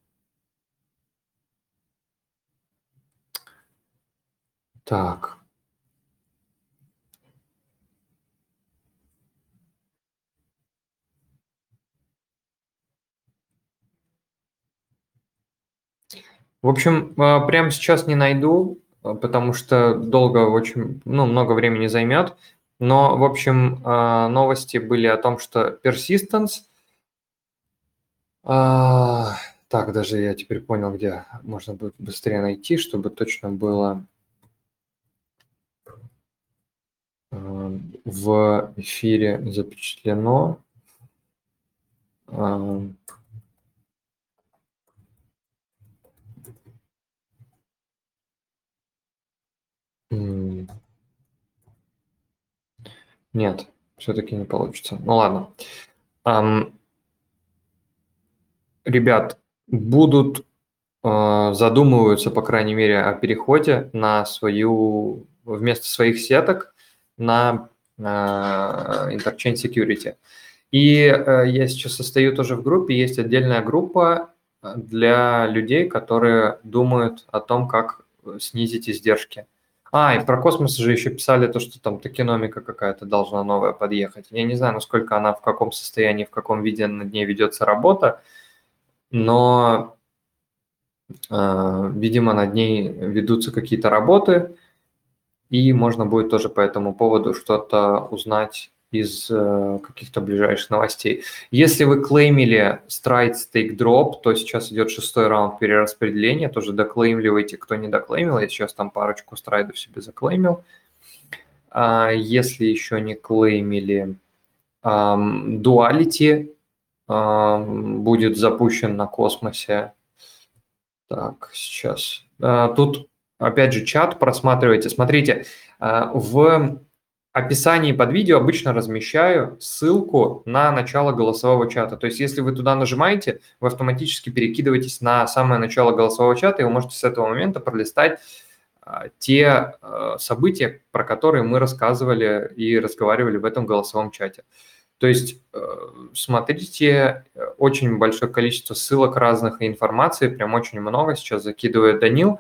Так. В общем, а, прямо сейчас не найду, а, потому что долго очень, ну, много времени займет. Но, в общем, а, новости были о том, что Persistence... Так, даже я теперь понял, где можно будет быстрее найти, чтобы точно было в эфире запечатлено. М. Нет, все-таки не получится. Ну ладно. Ребят, будут э, задумываются, по крайней мере, о переходе на свою вместо своих сеток на э, Interchain Security. И э, я сейчас состою тоже в группе, есть отдельная группа э, для людей, которые думают о том, как снизить издержки. А, и про космос же еще писали то, что там токеномика какая-то должна новая подъехать. Я не знаю, насколько она, в каком состоянии, в каком виде над ней ведется работа, но, э, видимо, над ней ведутся какие-то работы, и можно будет тоже по этому поводу что-то узнать из э, каких-то ближайших новостей. Если вы клеймили Stride Stake Drop, то сейчас идет шестой раунд перераспределения, тоже доклеймливайте, кто не доклеймил, я сейчас там парочку страйдов себе заклеймил. А если еще не клеймили, Duality um, будет запущен на космосе. Так, сейчас. Uh, тут опять же чат просматривайте. Смотрите, uh, в описании под видео обычно размещаю ссылку на начало голосового чата. То есть если вы туда нажимаете, вы автоматически перекидываетесь на самое начало голосового чата, и вы можете с этого момента пролистать а, те а, события, про которые мы рассказывали и разговаривали в этом голосовом чате. То есть э, смотрите, очень большое количество ссылок разных и информации, прям очень много сейчас закидывает Данил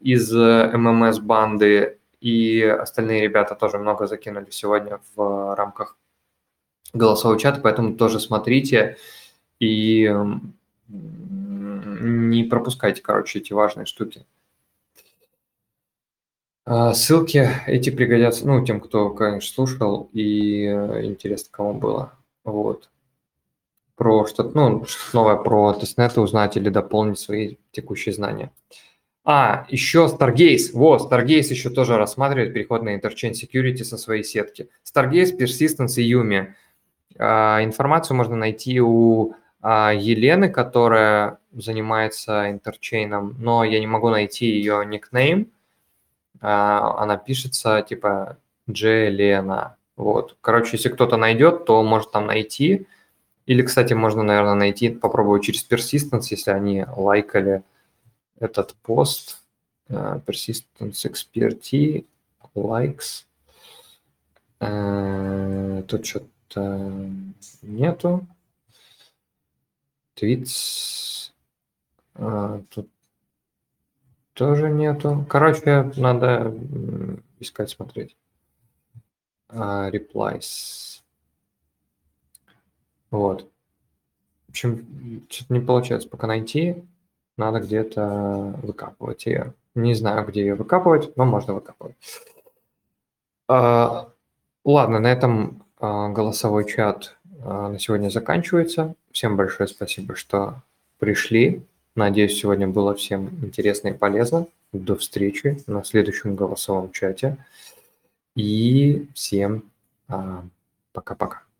из ММС банды и остальные ребята тоже много закинули сегодня в рамках голосового чата, поэтому тоже смотрите и не пропускайте, короче, эти важные штуки. А, ссылки эти пригодятся, ну, тем, кто, конечно, слушал, и э, интересно, кому было. Вот. Про что-то, ну, что новое про тестнеты узнать или дополнить свои текущие знания. А, еще Stargaze. Вот, Stargaze еще тоже рассматривает переход на Interchain Security со своей сетки. Stargaze, Persistence и Yumi. А, информацию можно найти у а, Елены, которая занимается интерчейном, но я не могу найти ее никнейм. А, она пишется типа Джелена. Вот. Короче, если кто-то найдет, то может там найти. Или, кстати, можно, наверное, найти, попробовать через Persistence, если они лайкали этот пост uh, persistence expertise likes. Uh, тут что-то нету. Tweets uh, тут тоже нету. Короче надо искать смотреть. Replies. Вот. В общем что-то не получается пока найти надо где-то выкапывать ее. Не знаю, где ее выкапывать, но можно выкапывать. А, ладно, на этом а, голосовой чат а, на сегодня заканчивается. Всем большое спасибо, что пришли. Надеюсь, сегодня было всем интересно и полезно. До встречи на следующем голосовом чате. И всем пока-пока.